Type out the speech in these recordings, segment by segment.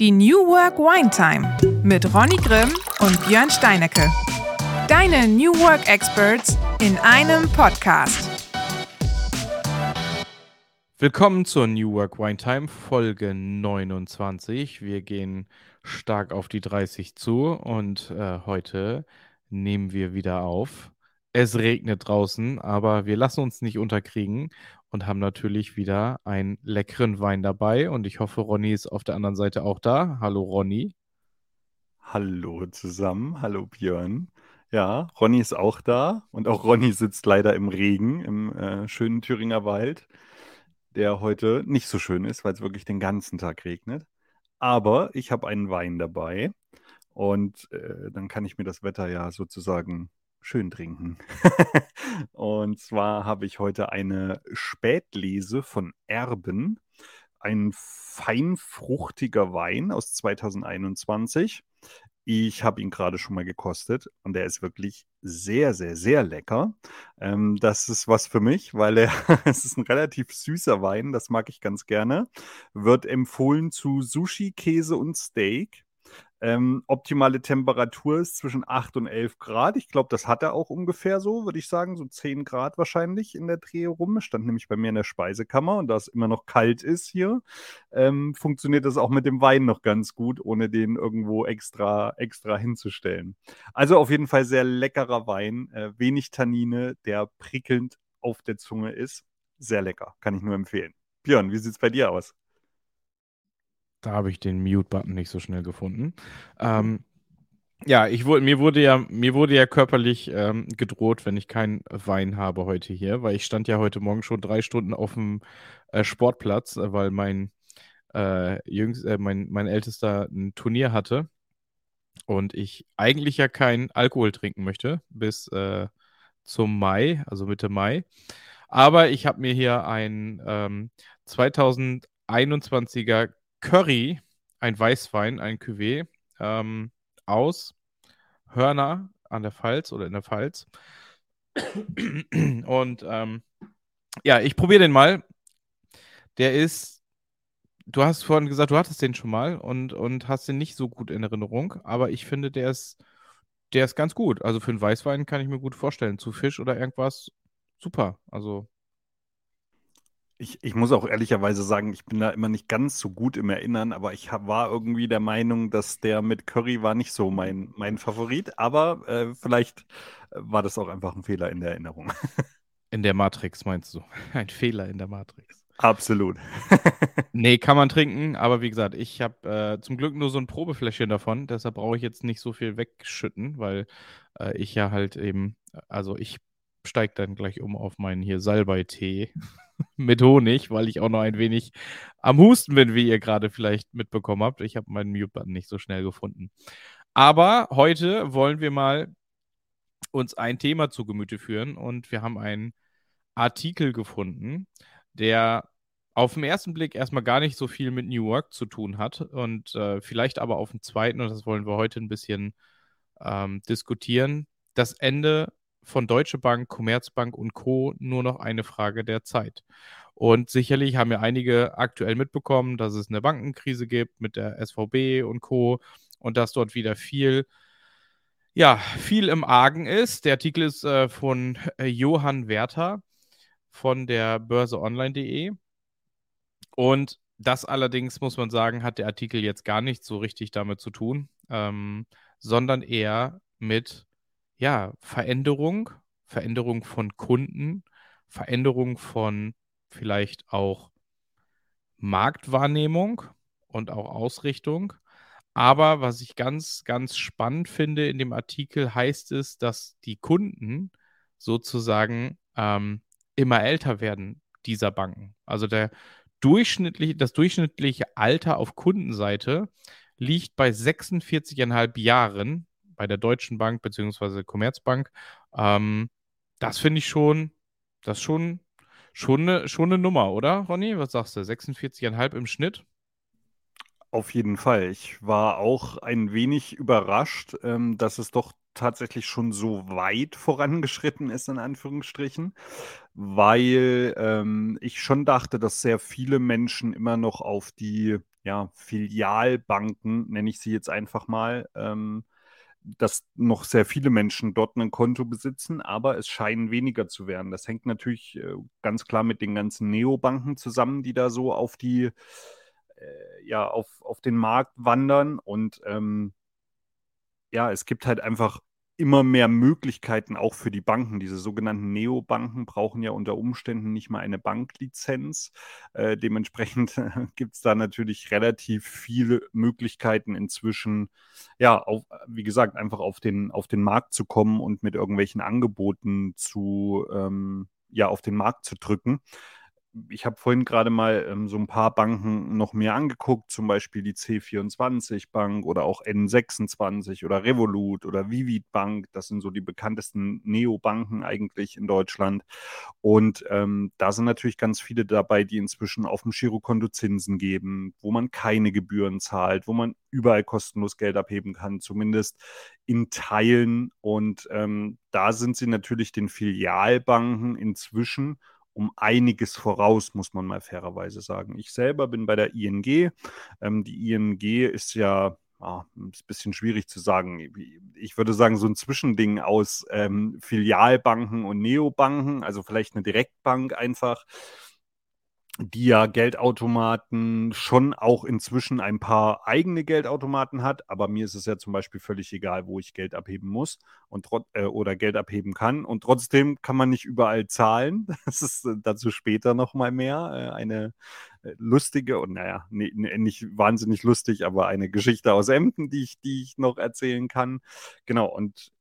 Die New Work Wine Time mit Ronny Grimm und Björn Steinecke. Deine New Work Experts in einem Podcast. Willkommen zur New Work Wine Time Folge 29. Wir gehen stark auf die 30 zu und äh, heute nehmen wir wieder auf. Es regnet draußen, aber wir lassen uns nicht unterkriegen und haben natürlich wieder einen leckeren Wein dabei. Und ich hoffe, Ronny ist auf der anderen Seite auch da. Hallo Ronny. Hallo zusammen, hallo Björn. Ja, Ronny ist auch da und auch Ronny sitzt leider im Regen im äh, schönen Thüringer Wald, der heute nicht so schön ist, weil es wirklich den ganzen Tag regnet. Aber ich habe einen Wein dabei und äh, dann kann ich mir das Wetter ja sozusagen schön trinken. und zwar habe ich heute eine Spätlese von Erben, ein feinfruchtiger Wein aus 2021. Ich habe ihn gerade schon mal gekostet und er ist wirklich sehr, sehr, sehr lecker. Ähm, das ist was für mich, weil er, es ist ein relativ süßer Wein, das mag ich ganz gerne. Wird empfohlen zu Sushi, Käse und Steak. Ähm, optimale Temperatur ist zwischen 8 und 11 Grad. Ich glaube, das hat er auch ungefähr so, würde ich sagen, so 10 Grad wahrscheinlich in der Dreh rum. Stand nämlich bei mir in der Speisekammer und da es immer noch kalt ist hier, ähm, funktioniert das auch mit dem Wein noch ganz gut, ohne den irgendwo extra, extra hinzustellen. Also auf jeden Fall sehr leckerer Wein, äh, wenig Tannine, der prickelnd auf der Zunge ist. Sehr lecker, kann ich nur empfehlen. Björn, wie sieht es bei dir aus? Da habe ich den Mute-Button nicht so schnell gefunden. Ähm, ja, ich wurde, mir wurde ja, mir wurde ja körperlich ähm, gedroht, wenn ich keinen Wein habe heute hier, weil ich stand ja heute Morgen schon drei Stunden auf dem äh, Sportplatz, äh, weil mein, äh, jüngst, äh, mein, mein Ältester ein Turnier hatte und ich eigentlich ja keinen Alkohol trinken möchte bis äh, zum Mai, also Mitte Mai. Aber ich habe mir hier ein ähm, 2021er Curry, ein Weißwein, ein Cuvée ähm, aus Hörner an der Pfalz oder in der Pfalz. Und ähm, ja, ich probiere den mal. Der ist, du hast vorhin gesagt, du hattest den schon mal und, und hast den nicht so gut in Erinnerung, aber ich finde, der ist, der ist ganz gut. Also für einen Weißwein kann ich mir gut vorstellen. Zu Fisch oder irgendwas, super. Also ich, ich muss auch ehrlicherweise sagen, ich bin da immer nicht ganz so gut im Erinnern, aber ich hab, war irgendwie der Meinung, dass der mit Curry war nicht so mein, mein Favorit, aber äh, vielleicht äh, war das auch einfach ein Fehler in der Erinnerung. In der Matrix meinst du? Ein Fehler in der Matrix. Absolut. nee, kann man trinken, aber wie gesagt, ich habe äh, zum Glück nur so ein Probefläschchen davon, deshalb brauche ich jetzt nicht so viel wegschütten, weil äh, ich ja halt eben, also ich steige dann gleich um auf meinen hier Salbei-Tee. Mit Honig, weil ich auch noch ein wenig am Husten bin, wie ihr gerade vielleicht mitbekommen habt. Ich habe meinen Mute-Button nicht so schnell gefunden. Aber heute wollen wir mal uns ein Thema zu Gemüte führen und wir haben einen Artikel gefunden, der auf den ersten Blick erstmal gar nicht so viel mit New Work zu tun hat und äh, vielleicht aber auf den zweiten, und das wollen wir heute ein bisschen ähm, diskutieren, das Ende von Deutsche Bank, Commerzbank und Co. nur noch eine Frage der Zeit. Und sicherlich haben ja einige aktuell mitbekommen, dass es eine Bankenkrise gibt mit der SVB und Co. und dass dort wieder viel, ja, viel im Argen ist. Der Artikel ist äh, von äh, Johann Werther von der Börse Online.de. Und das allerdings, muss man sagen, hat der Artikel jetzt gar nicht so richtig damit zu tun, ähm, sondern eher mit ja, Veränderung, Veränderung von Kunden, Veränderung von vielleicht auch Marktwahrnehmung und auch Ausrichtung. Aber was ich ganz, ganz spannend finde in dem Artikel, heißt es, dass die Kunden sozusagen ähm, immer älter werden dieser Banken. Also der durchschnittliche, das durchschnittliche Alter auf Kundenseite liegt bei 46,5 Jahren bei der Deutschen Bank bzw. Commerzbank. Ähm, das finde ich schon, das schon, schon eine, schon eine Nummer, oder, Ronny? Was sagst du? 46,5 im Schnitt? Auf jeden Fall. Ich war auch ein wenig überrascht, ähm, dass es doch tatsächlich schon so weit vorangeschritten ist, in Anführungsstrichen, weil ähm, ich schon dachte, dass sehr viele Menschen immer noch auf die ja, Filialbanken, nenne ich sie jetzt einfach mal, ähm, dass noch sehr viele Menschen dort ein Konto besitzen, aber es scheinen weniger zu werden. Das hängt natürlich äh, ganz klar mit den ganzen Neobanken zusammen, die da so auf die, äh, ja, auf, auf den Markt wandern. Und ähm, ja, es gibt halt einfach immer mehr Möglichkeiten auch für die Banken. Diese sogenannten Neobanken brauchen ja unter Umständen nicht mal eine Banklizenz. Äh, dementsprechend gibt es da natürlich relativ viele Möglichkeiten inzwischen, ja, auf, wie gesagt, einfach auf den, auf den Markt zu kommen und mit irgendwelchen Angeboten zu, ähm, ja, auf den Markt zu drücken ich habe vorhin gerade mal ähm, so ein paar Banken noch mehr angeguckt, zum Beispiel die C24 Bank oder auch N26 oder Revolut oder Vivid Bank. Das sind so die bekanntesten Neobanken eigentlich in Deutschland. Und ähm, da sind natürlich ganz viele dabei, die inzwischen auf dem Girokonto Zinsen geben, wo man keine Gebühren zahlt, wo man überall kostenlos Geld abheben kann, zumindest in Teilen. Und ähm, da sind sie natürlich den Filialbanken inzwischen um einiges voraus, muss man mal fairerweise sagen. Ich selber bin bei der ING. Ähm, die ING ist ja ah, ist ein bisschen schwierig zu sagen. Ich würde sagen, so ein Zwischending aus ähm, Filialbanken und Neobanken, also vielleicht eine Direktbank einfach die ja Geldautomaten schon auch inzwischen ein paar eigene Geldautomaten hat, aber mir ist es ja zum Beispiel völlig egal, wo ich Geld abheben muss und äh, oder Geld abheben kann. Und trotzdem kann man nicht überall zahlen. Das ist äh, dazu später nochmal mehr. Äh, eine äh, lustige und naja, nee, nicht wahnsinnig lustig, aber eine Geschichte aus Emden, die ich, die ich noch erzählen kann. Genau, und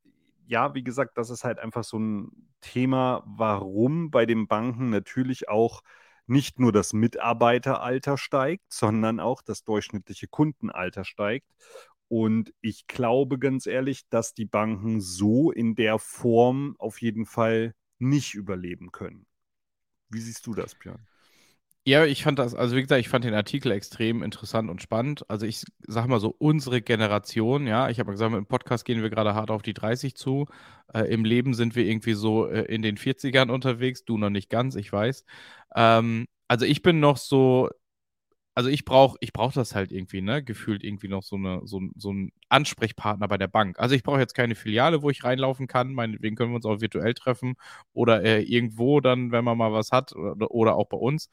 ja, wie gesagt, das ist halt einfach so ein Thema, warum bei den Banken natürlich auch nicht nur das Mitarbeiteralter steigt, sondern auch das durchschnittliche Kundenalter steigt. Und ich glaube ganz ehrlich, dass die Banken so in der Form auf jeden Fall nicht überleben können. Wie siehst du das, Björn? Ja, ich fand das, also wie gesagt, ich fand den Artikel extrem interessant und spannend. Also ich sag mal so, unsere Generation, ja, ich habe gesagt, im Podcast gehen wir gerade hart auf die 30 zu. Äh, Im Leben sind wir irgendwie so äh, in den 40ern unterwegs, du noch nicht ganz, ich weiß. Ähm, also ich bin noch so also ich brauche ich brauch das halt irgendwie, ne? Gefühlt irgendwie noch so, eine, so, so ein Ansprechpartner bei der Bank. Also ich brauche jetzt keine Filiale, wo ich reinlaufen kann. Meinetwegen können wir uns auch virtuell treffen oder äh, irgendwo dann, wenn man mal was hat oder, oder auch bei uns.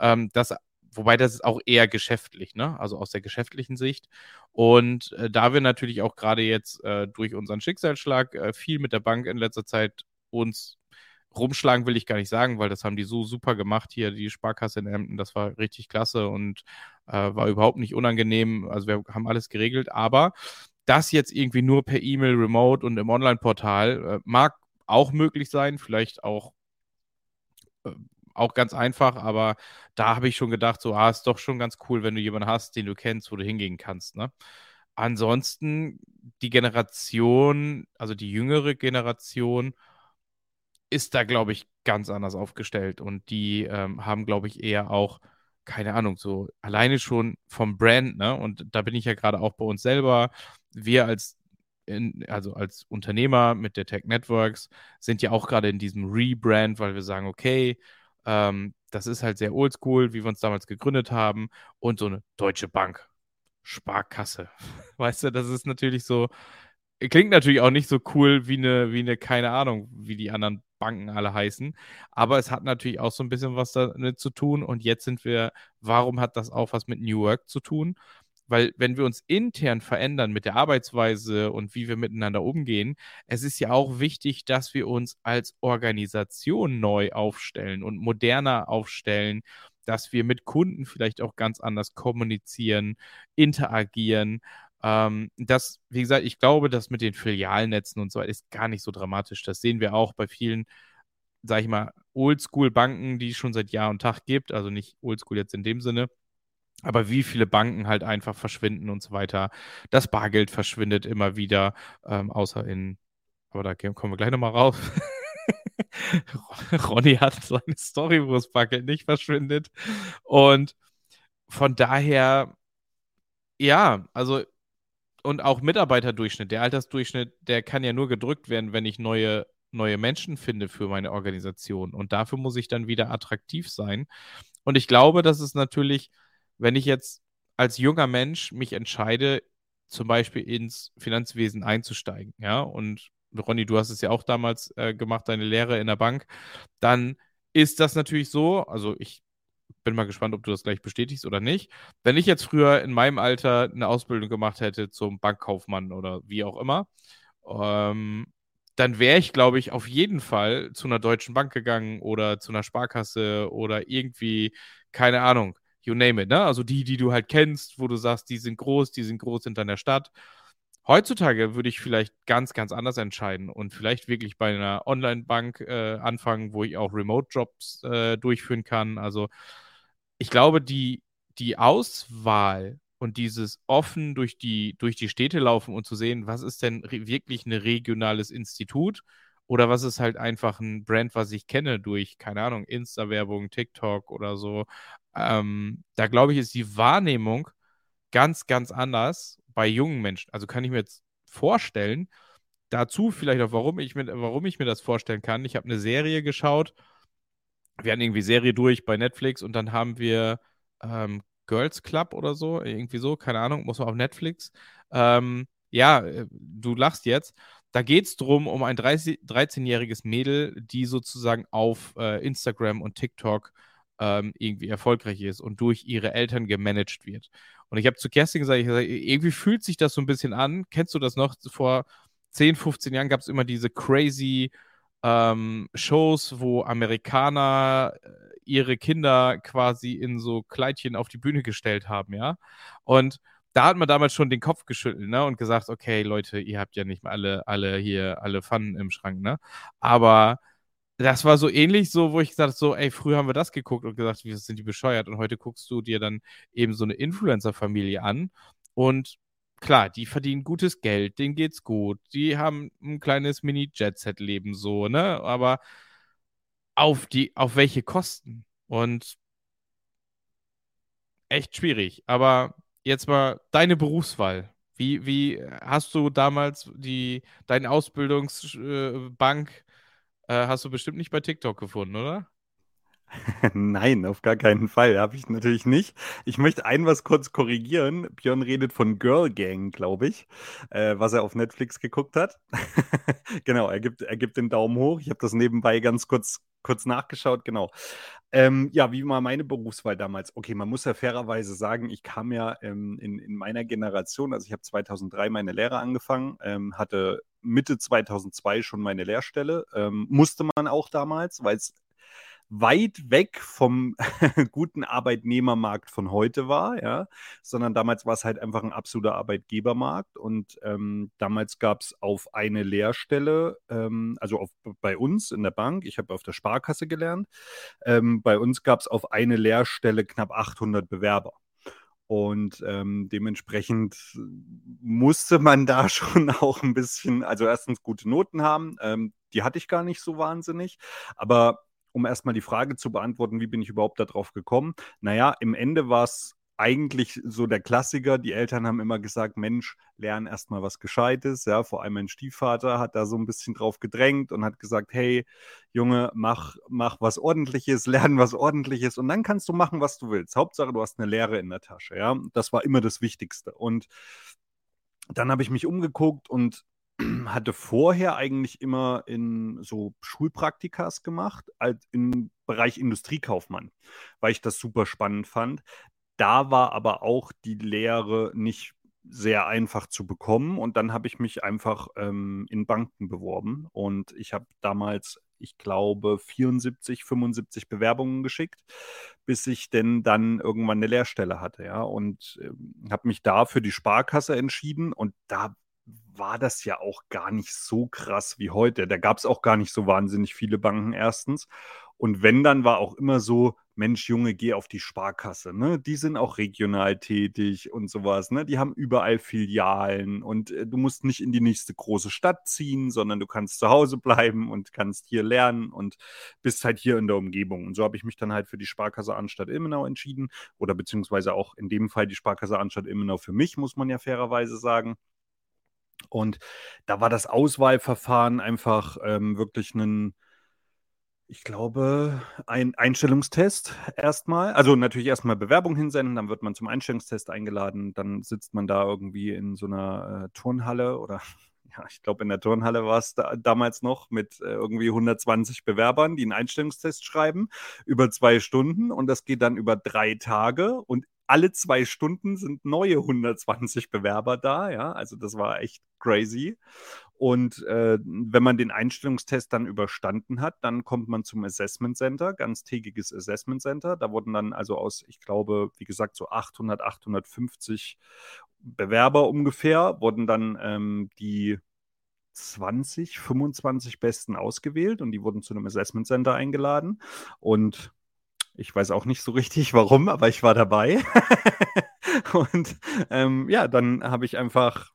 Ähm, das, wobei das ist auch eher geschäftlich, ne? Also aus der geschäftlichen Sicht. Und äh, da wir natürlich auch gerade jetzt äh, durch unseren Schicksalsschlag äh, viel mit der Bank in letzter Zeit uns rumschlagen will ich gar nicht sagen, weil das haben die so super gemacht hier, die Sparkasse in Emden. Das war richtig klasse und äh, war überhaupt nicht unangenehm. Also wir haben alles geregelt, aber das jetzt irgendwie nur per E-Mail, Remote und im Online-Portal äh, mag auch möglich sein, vielleicht auch, äh, auch ganz einfach, aber da habe ich schon gedacht, so, ah, ist doch schon ganz cool, wenn du jemanden hast, den du kennst, wo du hingehen kannst, ne? Ansonsten die Generation, also die jüngere Generation, ist da, glaube ich, ganz anders aufgestellt. Und die ähm, haben, glaube ich, eher auch, keine Ahnung, so alleine schon vom Brand, ne? Und da bin ich ja gerade auch bei uns selber. Wir als in, also als Unternehmer mit der Tech Networks sind ja auch gerade in diesem Rebrand, weil wir sagen, okay, ähm, das ist halt sehr oldschool, wie wir uns damals gegründet haben. Und so eine Deutsche Bank, Sparkasse. Weißt du, das ist natürlich so, klingt natürlich auch nicht so cool wie eine, wie eine, keine Ahnung, wie die anderen Banken alle heißen. Aber es hat natürlich auch so ein bisschen was damit zu tun. Und jetzt sind wir, warum hat das auch was mit New Work zu tun? Weil wenn wir uns intern verändern mit der Arbeitsweise und wie wir miteinander umgehen, es ist ja auch wichtig, dass wir uns als Organisation neu aufstellen und moderner aufstellen, dass wir mit Kunden vielleicht auch ganz anders kommunizieren, interagieren ähm, das, wie gesagt, ich glaube, das mit den Filialnetzen und so ist gar nicht so dramatisch. Das sehen wir auch bei vielen, sag ich mal, Oldschool-Banken, die es schon seit Jahr und Tag gibt. Also nicht Oldschool jetzt in dem Sinne. Aber wie viele Banken halt einfach verschwinden und so weiter. Das Bargeld verschwindet immer wieder, ähm, außer in, aber da kommen wir gleich nochmal raus. Ronny hat so eine Story, wo das Bargeld nicht verschwindet. Und von daher, ja, also und auch Mitarbeiterdurchschnitt, der Altersdurchschnitt, der kann ja nur gedrückt werden, wenn ich neue, neue Menschen finde für meine Organisation. Und dafür muss ich dann wieder attraktiv sein. Und ich glaube, dass es natürlich, wenn ich jetzt als junger Mensch mich entscheide, zum Beispiel ins Finanzwesen einzusteigen, ja, und Ronny, du hast es ja auch damals äh, gemacht, deine Lehre in der Bank, dann ist das natürlich so, also ich bin mal gespannt, ob du das gleich bestätigst oder nicht. Wenn ich jetzt früher in meinem Alter eine Ausbildung gemacht hätte zum Bankkaufmann oder wie auch immer, ähm, dann wäre ich, glaube ich, auf jeden Fall zu einer deutschen Bank gegangen oder zu einer Sparkasse oder irgendwie, keine Ahnung, you name it, ne? Also die, die du halt kennst, wo du sagst, die sind groß, die sind groß in deiner Stadt. Heutzutage würde ich vielleicht ganz, ganz anders entscheiden und vielleicht wirklich bei einer Online-Bank äh, anfangen, wo ich auch Remote-Jobs äh, durchführen kann. Also ich glaube, die, die Auswahl und dieses offen durch die, durch die Städte laufen und zu sehen, was ist denn wirklich ein regionales Institut oder was ist halt einfach ein Brand, was ich kenne durch, keine Ahnung, Insta-Werbung, TikTok oder so. Ähm, da glaube ich, ist die Wahrnehmung ganz, ganz anders bei jungen Menschen. Also kann ich mir jetzt vorstellen, dazu vielleicht auch, warum ich mir, warum ich mir das vorstellen kann. Ich habe eine Serie geschaut. Wir hatten irgendwie Serie durch bei Netflix und dann haben wir ähm, Girls Club oder so, irgendwie so, keine Ahnung, muss man auf Netflix. Ähm, ja, äh, du lachst jetzt. Da geht es darum, um ein 13-jähriges Mädel, die sozusagen auf äh, Instagram und TikTok ähm, irgendwie erfolgreich ist und durch ihre Eltern gemanagt wird. Und ich habe zu Kerstin gesagt, ich irgendwie fühlt sich das so ein bisschen an. Kennst du das noch? Vor 10, 15 Jahren gab es immer diese crazy ähm, Shows, wo Amerikaner äh, ihre Kinder quasi in so Kleidchen auf die Bühne gestellt haben, ja. Und da hat man damals schon den Kopf geschüttelt, ne, und gesagt, okay, Leute, ihr habt ja nicht alle, alle hier, alle Pfannen im Schrank, ne? Aber das war so ähnlich, so, wo ich gesagt habe, so, ey, früher haben wir das geguckt und gesagt, wie sind die bescheuert? Und heute guckst du dir dann eben so eine Influencer-Familie an und klar, die verdienen gutes Geld, denen geht's gut, die haben ein kleines Mini-Jet-Set-Leben so, ne? Aber auf die, auf welche Kosten? Und echt schwierig. Aber jetzt mal deine Berufswahl. Wie, wie hast du damals die, deine Ausbildungsbank, äh, hast du bestimmt nicht bei TikTok gefunden, oder? Nein, auf gar keinen Fall. Habe ich natürlich nicht. Ich möchte ein was kurz korrigieren. Björn redet von Girl Gang, glaube ich, äh, was er auf Netflix geguckt hat. genau, er gibt, er gibt den Daumen hoch. Ich habe das nebenbei ganz kurz, kurz nachgeschaut. Genau. Ähm, ja, wie war meine Berufswahl damals? Okay, man muss ja fairerweise sagen, ich kam ja ähm, in, in meiner Generation, also ich habe 2003 meine Lehre angefangen, ähm, hatte Mitte 2002 schon meine Lehrstelle. Ähm, musste man auch damals, weil es weit weg vom guten Arbeitnehmermarkt von heute war, ja, sondern damals war es halt einfach ein absoluter Arbeitgebermarkt und ähm, damals gab es auf eine Lehrstelle, ähm, also auf, bei uns in der Bank, ich habe auf der Sparkasse gelernt, ähm, bei uns gab es auf eine Lehrstelle knapp 800 Bewerber. Und ähm, dementsprechend musste man da schon auch ein bisschen, also erstens gute Noten haben. Ähm, die hatte ich gar nicht so wahnsinnig. Aber um erstmal die Frage zu beantworten, wie bin ich überhaupt darauf gekommen? Naja, im Ende war es eigentlich so der Klassiker. Die Eltern haben immer gesagt, Mensch, lern erstmal was Gescheites. Ja, vor allem mein Stiefvater hat da so ein bisschen drauf gedrängt und hat gesagt, hey, Junge, mach, mach was Ordentliches, lern was Ordentliches und dann kannst du machen, was du willst. Hauptsache, du hast eine Lehre in der Tasche. Ja, das war immer das Wichtigste. Und dann habe ich mich umgeguckt und hatte vorher eigentlich immer in so Schulpraktikas gemacht, als im Bereich Industriekaufmann, weil ich das super spannend fand. Da war aber auch die Lehre nicht sehr einfach zu bekommen und dann habe ich mich einfach ähm, in Banken beworben und ich habe damals, ich glaube, 74, 75 Bewerbungen geschickt, bis ich denn dann irgendwann eine Lehrstelle hatte, ja, und äh, habe mich da für die Sparkasse entschieden und da war das ja auch gar nicht so krass wie heute. Da gab es auch gar nicht so wahnsinnig viele Banken erstens. Und wenn, dann war auch immer so, Mensch, Junge, geh auf die Sparkasse. Ne? Die sind auch regional tätig und sowas. Ne? Die haben überall Filialen und äh, du musst nicht in die nächste große Stadt ziehen, sondern du kannst zu Hause bleiben und kannst hier lernen und bist halt hier in der Umgebung. Und so habe ich mich dann halt für die Sparkasse Anstatt Ilmenau entschieden oder beziehungsweise auch in dem Fall die Sparkasse Anstatt Ilmenau für mich, muss man ja fairerweise sagen. Und da war das Auswahlverfahren einfach ähm, wirklich ein, Ich glaube, ein Einstellungstest erstmal. Also natürlich erstmal Bewerbung hinsenden, dann wird man zum Einstellungstest eingeladen, dann sitzt man da irgendwie in so einer äh, Turnhalle oder ja, ich glaube in der Turnhalle war es da, damals noch mit äh, irgendwie 120 Bewerbern, die einen Einstellungstest schreiben über zwei Stunden und das geht dann über drei Tage und alle zwei Stunden sind neue 120 Bewerber da, ja, also das war echt crazy. Und äh, wenn man den Einstellungstest dann überstanden hat, dann kommt man zum Assessment Center, ganztägiges Assessment Center. Da wurden dann also aus, ich glaube, wie gesagt, so 800, 850 Bewerber ungefähr, wurden dann ähm, die 20, 25 Besten ausgewählt und die wurden zu einem Assessment Center eingeladen. Und ich weiß auch nicht so richtig warum, aber ich war dabei. und ähm, ja, dann habe ich einfach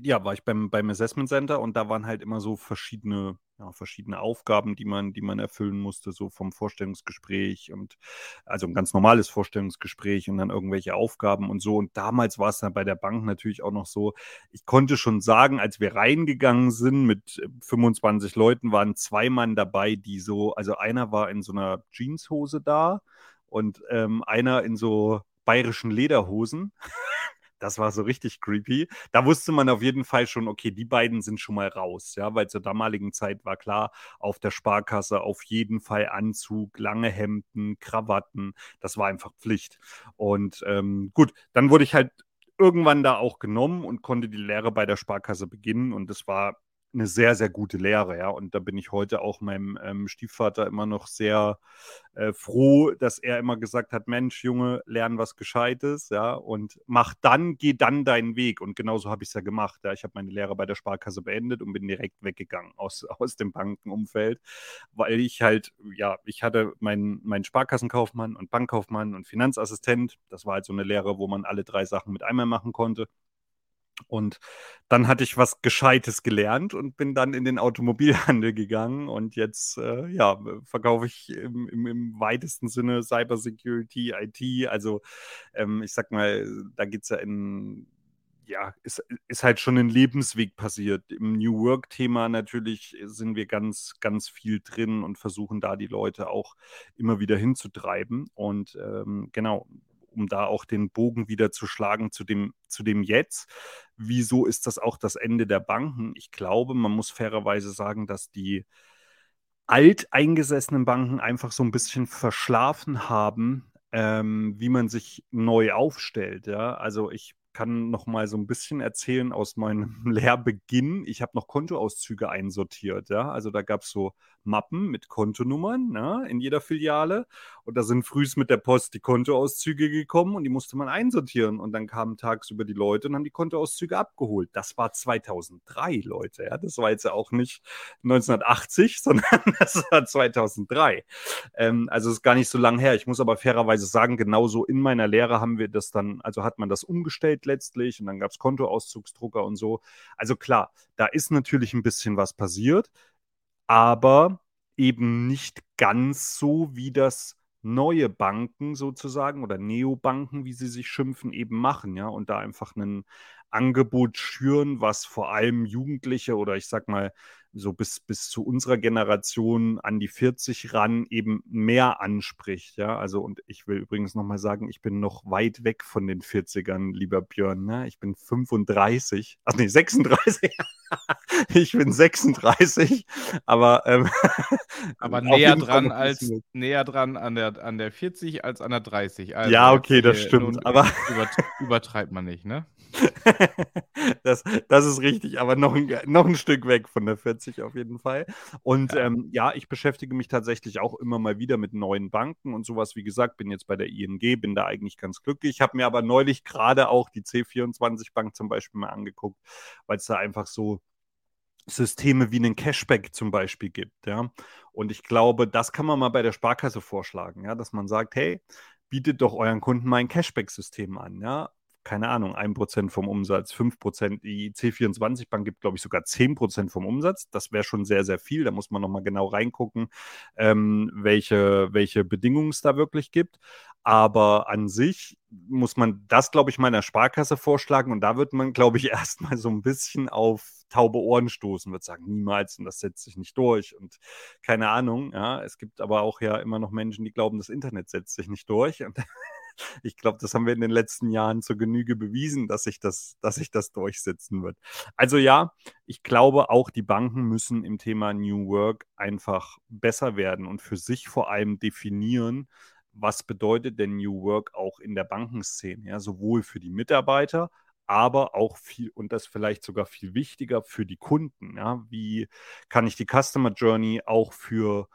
ja, war ich beim, beim Assessment Center und da waren halt immer so verschiedene, ja, verschiedene Aufgaben, die man, die man erfüllen musste, so vom Vorstellungsgespräch und also ein ganz normales Vorstellungsgespräch und dann irgendwelche Aufgaben und so. Und damals war es dann bei der Bank natürlich auch noch so, ich konnte schon sagen, als wir reingegangen sind mit 25 Leuten, waren zwei Mann dabei, die so, also einer war in so einer Jeanshose da und ähm, einer in so bayerischen Lederhosen. Das war so richtig creepy. Da wusste man auf jeden Fall schon, okay, die beiden sind schon mal raus, ja, weil zur damaligen Zeit war klar, auf der Sparkasse auf jeden Fall Anzug, lange Hemden, Krawatten, das war einfach Pflicht. Und ähm, gut, dann wurde ich halt irgendwann da auch genommen und konnte die Lehre bei der Sparkasse beginnen und das war eine sehr, sehr gute Lehre, ja. Und da bin ich heute auch meinem ähm, Stiefvater immer noch sehr äh, froh, dass er immer gesagt hat: Mensch, Junge, lern was Gescheites, ja, und mach dann, geh dann deinen Weg. Und genauso habe ich es ja gemacht. Ja. Ich habe meine Lehre bei der Sparkasse beendet und bin direkt weggegangen aus, aus dem Bankenumfeld, weil ich halt, ja, ich hatte meinen mein Sparkassenkaufmann und Bankkaufmann und Finanzassistent. Das war halt so eine Lehre, wo man alle drei Sachen mit einmal machen konnte. Und dann hatte ich was Gescheites gelernt und bin dann in den Automobilhandel gegangen und jetzt äh, ja, verkaufe ich im, im, im, weitesten Sinne Cybersecurity, IT. Also ähm, ich sag mal, da geht es ja in, ja, ist, ist halt schon ein Lebensweg passiert. Im New Work-Thema natürlich sind wir ganz, ganz viel drin und versuchen da die Leute auch immer wieder hinzutreiben. Und ähm, genau, um da auch den Bogen wieder zu schlagen zu dem, zu dem Jetzt. Wieso ist das auch das Ende der Banken? Ich glaube, man muss fairerweise sagen, dass die alteingesessenen Banken einfach so ein bisschen verschlafen haben, ähm, wie man sich neu aufstellt. Ja? Also ich kann noch mal so ein bisschen erzählen aus meinem Lehrbeginn. Ich habe noch Kontoauszüge einsortiert. Ja? Also da gab es so Mappen mit Kontonummern ne, in jeder Filiale. Und da sind frühs mit der Post die Kontoauszüge gekommen und die musste man einsortieren. Und dann kamen tagsüber die Leute und haben die Kontoauszüge abgeholt. Das war 2003, Leute. Ja? Das war jetzt ja auch nicht 1980, sondern das war 2003. Ähm, also ist gar nicht so lang her. Ich muss aber fairerweise sagen, genauso in meiner Lehre haben wir das dann, also hat man das umgestellt letztlich und dann gab es Kontoauszugsdrucker und so. Also klar, da ist natürlich ein bisschen was passiert aber eben nicht ganz so, wie das neue Banken sozusagen oder Neobanken, wie sie sich schimpfen, eben machen, ja, und da einfach ein Angebot schüren, was vor allem Jugendliche oder ich sag mal so bis, bis zu unserer Generation an die 40 ran eben mehr anspricht. Ja, also und ich will übrigens nochmal sagen, ich bin noch weit weg von den 40ern, lieber Björn. Ne? Ich bin 35, ach nee, 36. ich bin 36, aber ähm, aber näher dran als näher dran an der an der 40 als an der 30. Also ja, okay, das stimmt, aber übertreibt man nicht, ne? das, das ist richtig, aber noch ein, noch ein Stück weg von der 40 auf jeden Fall. Und ja. Ähm, ja, ich beschäftige mich tatsächlich auch immer mal wieder mit neuen Banken und sowas. Wie gesagt, bin jetzt bei der ING, bin da eigentlich ganz glücklich. Ich habe mir aber neulich gerade auch die C24 Bank zum Beispiel mal angeguckt, weil es da einfach so Systeme wie einen Cashback zum Beispiel gibt, ja. Und ich glaube, das kann man mal bei der Sparkasse vorschlagen, ja, dass man sagt, hey, bietet doch euren Kunden mal ein Cashback-System an, ja keine Ahnung, 1% vom Umsatz, 5%. Die C24-Bank gibt, glaube ich, sogar 10% vom Umsatz. Das wäre schon sehr, sehr viel. Da muss man nochmal genau reingucken, ähm, welche, welche Bedingungen es da wirklich gibt. Aber an sich muss man das, glaube ich, meiner Sparkasse vorschlagen. Und da wird man, glaube ich, erstmal so ein bisschen auf taube Ohren stoßen, wird sagen, niemals und das setzt sich nicht durch. Und keine Ahnung, ja. Es gibt aber auch ja immer noch Menschen, die glauben, das Internet setzt sich nicht durch. Und ich glaube, das haben wir in den letzten Jahren zur Genüge bewiesen, dass sich das, dass sich das durchsetzen wird. Also ja, ich glaube auch, die Banken müssen im Thema New Work einfach besser werden und für sich vor allem definieren, was bedeutet denn New Work auch in der Bankenszene, ja, sowohl für die Mitarbeiter, aber auch viel, und das vielleicht sogar viel wichtiger, für die Kunden. Ja? Wie kann ich die Customer Journey auch für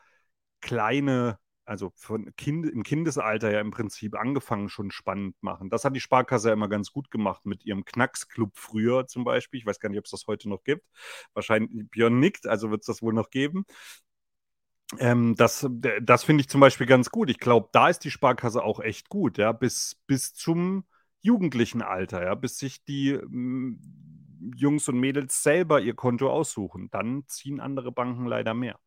kleine, also von kind, im Kindesalter ja im Prinzip angefangen schon spannend machen. Das hat die Sparkasse ja immer ganz gut gemacht mit ihrem Knacksclub früher zum Beispiel. Ich weiß gar nicht, ob es das heute noch gibt. Wahrscheinlich Björn nickt, also wird es das wohl noch geben. Ähm, das das finde ich zum Beispiel ganz gut. Ich glaube, da ist die Sparkasse auch echt gut, ja, bis, bis zum jugendlichen Alter, ja, bis sich die hm, Jungs und Mädels selber ihr Konto aussuchen. Dann ziehen andere Banken leider mehr.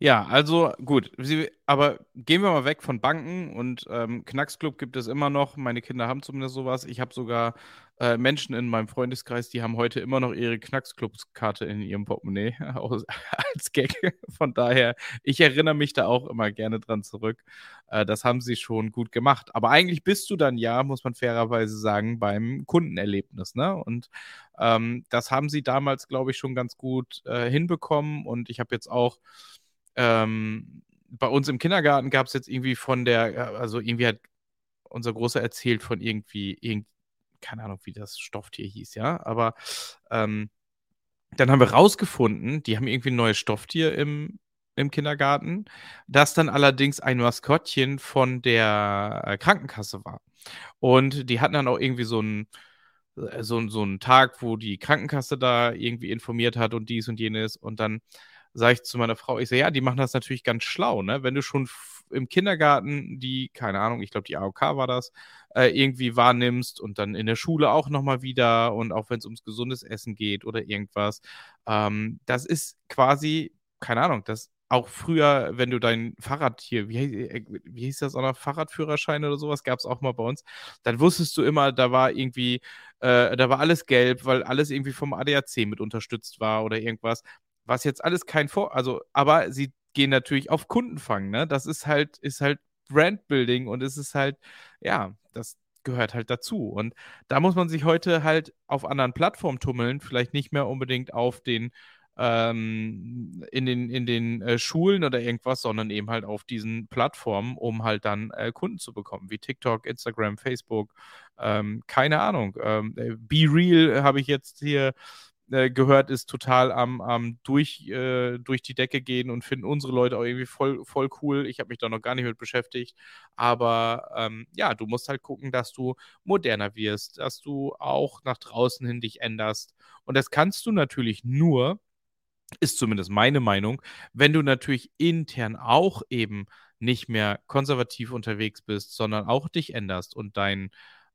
Ja, also gut, Sie, aber gehen wir mal weg von Banken und ähm, Knacksclub gibt es immer noch. Meine Kinder haben zumindest sowas. Ich habe sogar äh, Menschen in meinem Freundeskreis, die haben heute immer noch ihre Knacksclubs-Karte in ihrem Portemonnaie als Gag. Von daher, ich erinnere mich da auch immer gerne dran zurück. Äh, das haben sie schon gut gemacht. Aber eigentlich bist du dann ja, muss man fairerweise sagen, beim Kundenerlebnis. Ne? Und ähm, das haben sie damals, glaube ich, schon ganz gut äh, hinbekommen. Und ich habe jetzt auch ähm, bei uns im Kindergarten gab es jetzt irgendwie von der, also irgendwie hat unser Großer erzählt von irgendwie, irgend, keine Ahnung, wie das Stofftier hieß, ja, aber ähm, dann haben wir rausgefunden, die haben irgendwie ein neues Stofftier im, im Kindergarten, das dann allerdings ein Maskottchen von der äh, Krankenkasse war. Und die hatten dann auch irgendwie so einen äh, so, so einen Tag, wo die Krankenkasse da irgendwie informiert hat und dies und jenes und dann sage ich zu meiner Frau, ich sage, ja, die machen das natürlich ganz schlau, ne? Wenn du schon im Kindergarten die, keine Ahnung, ich glaube, die AOK war das, äh, irgendwie wahrnimmst und dann in der Schule auch nochmal wieder und auch wenn es ums gesundes Essen geht oder irgendwas, ähm, das ist quasi, keine Ahnung, das auch früher, wenn du dein Fahrrad hier, wie, äh, wie hieß das auch noch, Fahrradführerschein oder sowas, gab es auch mal bei uns, dann wusstest du immer, da war irgendwie, äh, da war alles gelb, weil alles irgendwie vom ADAC mit unterstützt war oder irgendwas was jetzt alles kein Vor, also, aber sie gehen natürlich auf Kundenfang, ne? Das ist halt, ist halt Brandbuilding und es ist halt, ja, das gehört halt dazu. Und da muss man sich heute halt auf anderen Plattformen tummeln, vielleicht nicht mehr unbedingt auf den, ähm, in den, in den äh, Schulen oder irgendwas, sondern eben halt auf diesen Plattformen, um halt dann äh, Kunden zu bekommen, wie TikTok, Instagram, Facebook, ähm, keine Ahnung. Ähm, äh, Be Real habe ich jetzt hier äh, gehört, ist total am, am durch, äh, durch die Decke gehen und finden unsere Leute auch irgendwie voll, voll cool. Ich habe mich da noch gar nicht mit beschäftigt. Aber ähm, ja, du musst halt gucken, dass du moderner wirst, dass du auch nach draußen hin dich änderst. Und das kannst du natürlich nur, ist zumindest meine Meinung, wenn du natürlich intern auch eben nicht mehr konservativ unterwegs bist, sondern auch dich änderst und dein,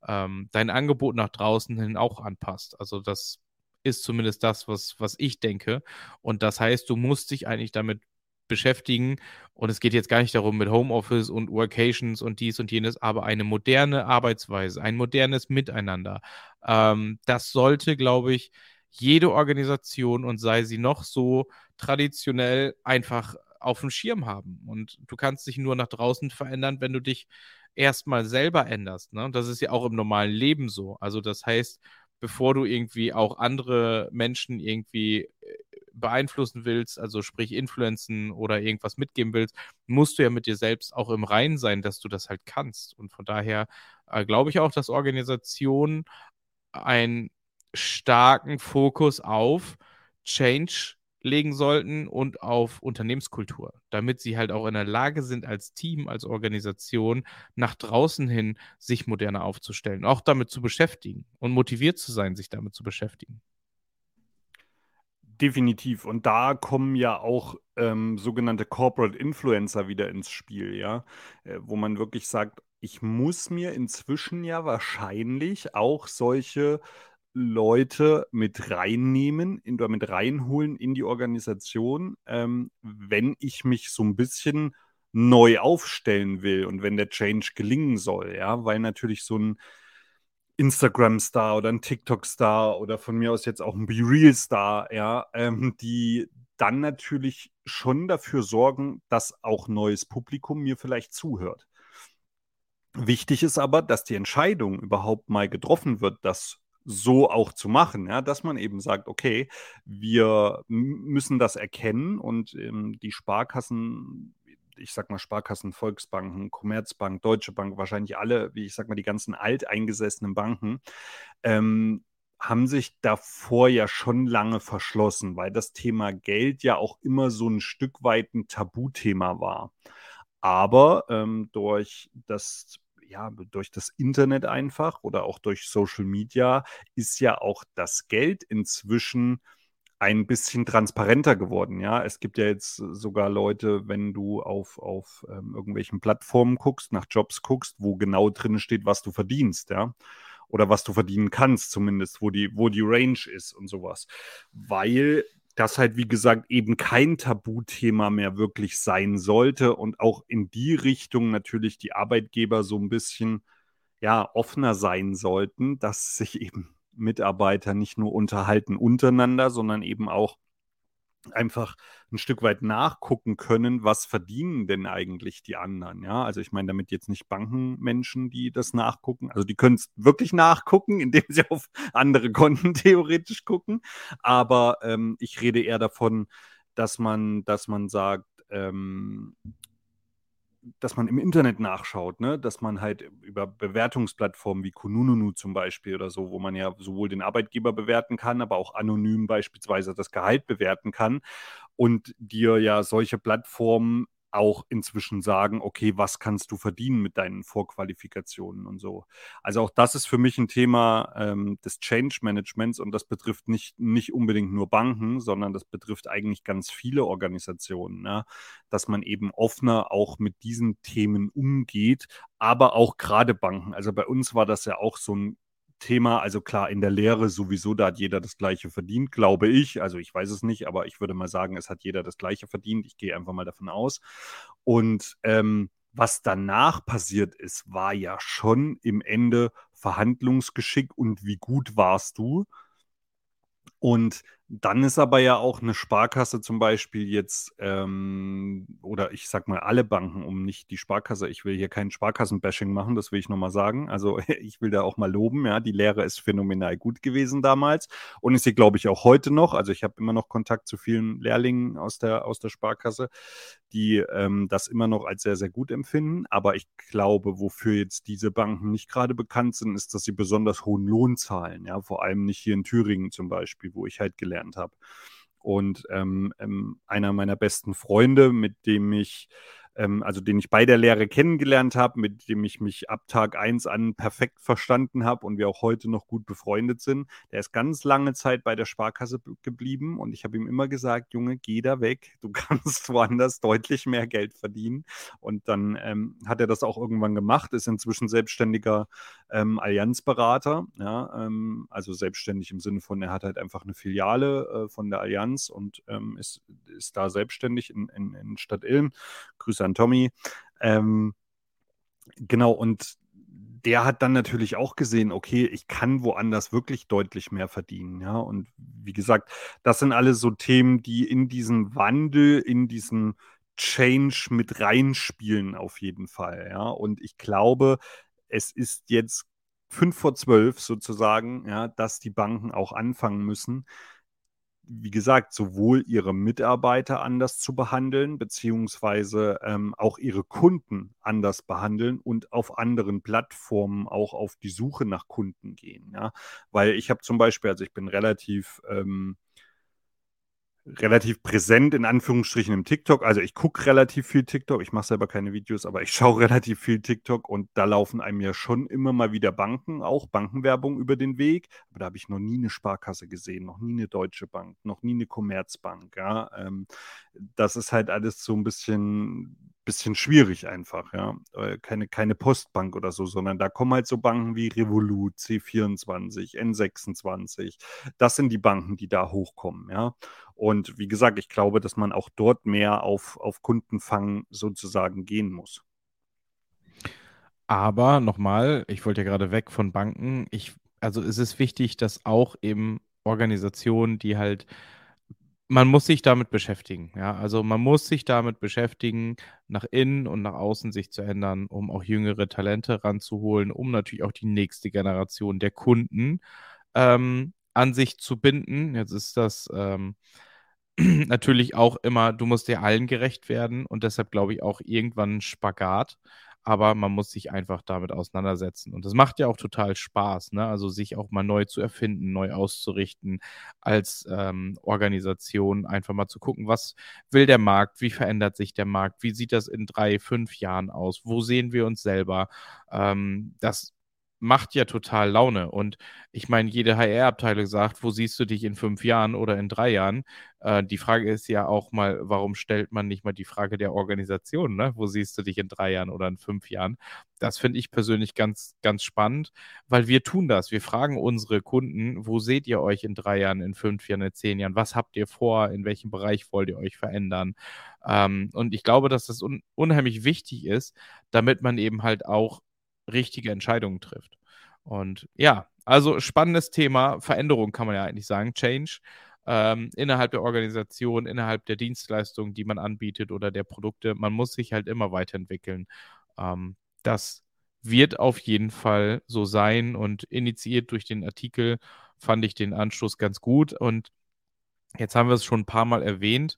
ähm, dein Angebot nach draußen hin auch anpasst. Also das ist zumindest das, was, was ich denke. Und das heißt, du musst dich eigentlich damit beschäftigen. Und es geht jetzt gar nicht darum mit Homeoffice und Workations und dies und jenes, aber eine moderne Arbeitsweise, ein modernes Miteinander. Ähm, das sollte, glaube ich, jede Organisation und sei sie noch so traditionell einfach auf dem Schirm haben. Und du kannst dich nur nach draußen verändern, wenn du dich erstmal selber änderst. Ne? Das ist ja auch im normalen Leben so. Also das heißt, bevor du irgendwie auch andere Menschen irgendwie äh, beeinflussen willst, also sprich influenzen oder irgendwas mitgeben willst, musst du ja mit dir selbst auch im Reinen sein, dass du das halt kannst. Und von daher äh, glaube ich auch, dass Organisationen einen starken Fokus auf Change legen sollten und auf Unternehmenskultur, damit sie halt auch in der Lage sind, als Team, als Organisation nach draußen hin sich moderner aufzustellen, auch damit zu beschäftigen und motiviert zu sein, sich damit zu beschäftigen. Definitiv. Und da kommen ja auch ähm, sogenannte Corporate Influencer wieder ins Spiel, ja, äh, wo man wirklich sagt, ich muss mir inzwischen ja wahrscheinlich auch solche Leute mit reinnehmen in, oder mit reinholen in die Organisation, ähm, wenn ich mich so ein bisschen neu aufstellen will und wenn der Change gelingen soll, ja, weil natürlich so ein Instagram-Star oder ein TikTok-Star oder von mir aus jetzt auch ein BeReal-Star, ja, ähm, die dann natürlich schon dafür sorgen, dass auch neues Publikum mir vielleicht zuhört. Wichtig ist aber, dass die Entscheidung überhaupt mal getroffen wird, das so auch zu machen, ja, dass man eben sagt, okay, wir müssen das erkennen und ähm, die Sparkassen, ich sag mal Sparkassen, Volksbanken, Commerzbank, Deutsche Bank, wahrscheinlich alle, wie ich sag mal, die ganzen alteingesessenen Banken, ähm, haben sich davor ja schon lange verschlossen, weil das Thema Geld ja auch immer so ein Stück weit ein Tabuthema war. Aber ähm, durch das ja, durch das Internet einfach oder auch durch Social Media ist ja auch das Geld inzwischen ein bisschen transparenter geworden. Ja, es gibt ja jetzt sogar Leute, wenn du auf, auf ähm, irgendwelchen Plattformen guckst, nach Jobs guckst, wo genau drin steht, was du verdienst, ja. Oder was du verdienen kannst, zumindest, wo die, wo die Range ist und sowas. Weil das halt, wie gesagt, eben kein Tabuthema mehr wirklich sein sollte und auch in die Richtung natürlich die Arbeitgeber so ein bisschen ja, offener sein sollten, dass sich eben Mitarbeiter nicht nur unterhalten untereinander, sondern eben auch einfach ein Stück weit nachgucken können, was verdienen denn eigentlich die anderen. Ja, also ich meine damit jetzt nicht Bankenmenschen, die das nachgucken. Also die können es wirklich nachgucken, indem sie auf andere Konten theoretisch gucken. Aber ähm, ich rede eher davon, dass man, dass man sagt, ähm, dass man im Internet nachschaut, ne? dass man halt über Bewertungsplattformen wie Kununu zum Beispiel oder so, wo man ja sowohl den Arbeitgeber bewerten kann, aber auch anonym beispielsweise das Gehalt bewerten kann und dir ja solche Plattformen auch inzwischen sagen, okay, was kannst du verdienen mit deinen Vorqualifikationen und so. Also auch das ist für mich ein Thema ähm, des Change Managements und das betrifft nicht, nicht unbedingt nur Banken, sondern das betrifft eigentlich ganz viele Organisationen, ne? dass man eben offener auch mit diesen Themen umgeht, aber auch gerade Banken. Also bei uns war das ja auch so ein Thema. Also klar, in der Lehre sowieso, da hat jeder das Gleiche verdient, glaube ich. Also ich weiß es nicht, aber ich würde mal sagen, es hat jeder das Gleiche verdient. Ich gehe einfach mal davon aus. Und ähm, was danach passiert ist, war ja schon im Ende Verhandlungsgeschick und wie gut warst du. Und dann ist aber ja auch eine Sparkasse zum Beispiel jetzt, ähm, oder ich sag mal alle Banken, um nicht die Sparkasse, ich will hier kein Sparkassenbashing machen, das will ich nochmal sagen. Also ich will da auch mal loben, ja, die Lehre ist phänomenal gut gewesen damals und ist sie, glaube ich, auch heute noch. Also ich habe immer noch Kontakt zu vielen Lehrlingen aus der, aus der Sparkasse, die ähm, das immer noch als sehr, sehr gut empfinden. Aber ich glaube, wofür jetzt diese Banken nicht gerade bekannt sind, ist, dass sie besonders hohen Lohn zahlen. Ja, vor allem nicht hier in Thüringen zum Beispiel, wo ich halt gelernt kennengelernt habe. Und ähm, ähm, einer meiner besten Freunde, mit dem ich ähm, also den ich bei der Lehre kennengelernt habe, mit dem ich mich ab Tag 1 an perfekt verstanden habe und wir auch heute noch gut befreundet sind. Der ist ganz lange Zeit bei der Sparkasse geblieben und ich habe ihm immer gesagt, Junge, geh da weg, du kannst woanders deutlich mehr Geld verdienen. Und dann ähm, hat er das auch irgendwann gemacht, ist inzwischen selbstständiger ähm, Allianzberater, ja, ähm, also selbstständig im Sinne von, er hat halt einfach eine Filiale äh, von der Allianz und ähm, ist, ist da selbstständig in, in, in Stadt Ilm. Grüße an Tommy. Ähm, genau, und der hat dann natürlich auch gesehen, okay, ich kann woanders wirklich deutlich mehr verdienen, ja. Und wie gesagt, das sind alles so Themen, die in diesen Wandel, in diesen Change mit reinspielen, auf jeden Fall, ja. Und ich glaube, es ist jetzt fünf vor zwölf sozusagen, ja, dass die Banken auch anfangen müssen, wie gesagt, sowohl ihre Mitarbeiter anders zu behandeln, beziehungsweise ähm, auch ihre Kunden anders behandeln und auf anderen Plattformen auch auf die Suche nach Kunden gehen. Ja? Weil ich habe zum Beispiel, also ich bin relativ ähm, relativ präsent in Anführungsstrichen im TikTok. Also ich gucke relativ viel TikTok. Ich mache selber keine Videos, aber ich schaue relativ viel TikTok und da laufen einem ja schon immer mal wieder Banken, auch Bankenwerbung über den Weg. Aber da habe ich noch nie eine Sparkasse gesehen, noch nie eine Deutsche Bank, noch nie eine Commerzbank. Ja? Ähm, das ist halt alles so ein bisschen bisschen schwierig einfach, ja. Äh, keine, keine Postbank oder so, sondern da kommen halt so Banken wie Revolut, C24, N26. Das sind die Banken, die da hochkommen, ja. Und wie gesagt, ich glaube, dass man auch dort mehr auf, auf Kundenfang sozusagen gehen muss. Aber nochmal, ich wollte ja gerade weg von Banken. Ich, also es ist wichtig, dass auch eben Organisationen, die halt man muss sich damit beschäftigen, ja. Also man muss sich damit beschäftigen, nach innen und nach außen sich zu ändern, um auch jüngere Talente ranzuholen, um natürlich auch die nächste Generation der Kunden ähm, an sich zu binden. Jetzt ist das ähm, natürlich auch immer, du musst dir allen gerecht werden und deshalb glaube ich auch irgendwann ein Spagat aber man muss sich einfach damit auseinandersetzen. Und das macht ja auch total Spaß, ne? Also sich auch mal neu zu erfinden, neu auszurichten als ähm, Organisation, einfach mal zu gucken, was will der Markt, wie verändert sich der Markt, wie sieht das in drei, fünf Jahren aus, wo sehen wir uns selber. Ähm, das macht ja total Laune. Und ich meine, jede HR-Abteilung sagt, wo siehst du dich in fünf Jahren oder in drei Jahren? Äh, die Frage ist ja auch mal, warum stellt man nicht mal die Frage der Organisation, ne? Wo siehst du dich in drei Jahren oder in fünf Jahren? Das finde ich persönlich ganz, ganz spannend, weil wir tun das. Wir fragen unsere Kunden, wo seht ihr euch in drei Jahren, in fünf Jahren, in zehn Jahren? Was habt ihr vor? In welchem Bereich wollt ihr euch verändern? Ähm, und ich glaube, dass das un unheimlich wichtig ist, damit man eben halt auch richtige Entscheidungen trifft. Und ja, also spannendes Thema, Veränderung kann man ja eigentlich sagen, Change ähm, innerhalb der Organisation, innerhalb der Dienstleistungen, die man anbietet oder der Produkte. Man muss sich halt immer weiterentwickeln. Ähm, das wird auf jeden Fall so sein und initiiert durch den Artikel fand ich den Anschluss ganz gut. Und jetzt haben wir es schon ein paar Mal erwähnt.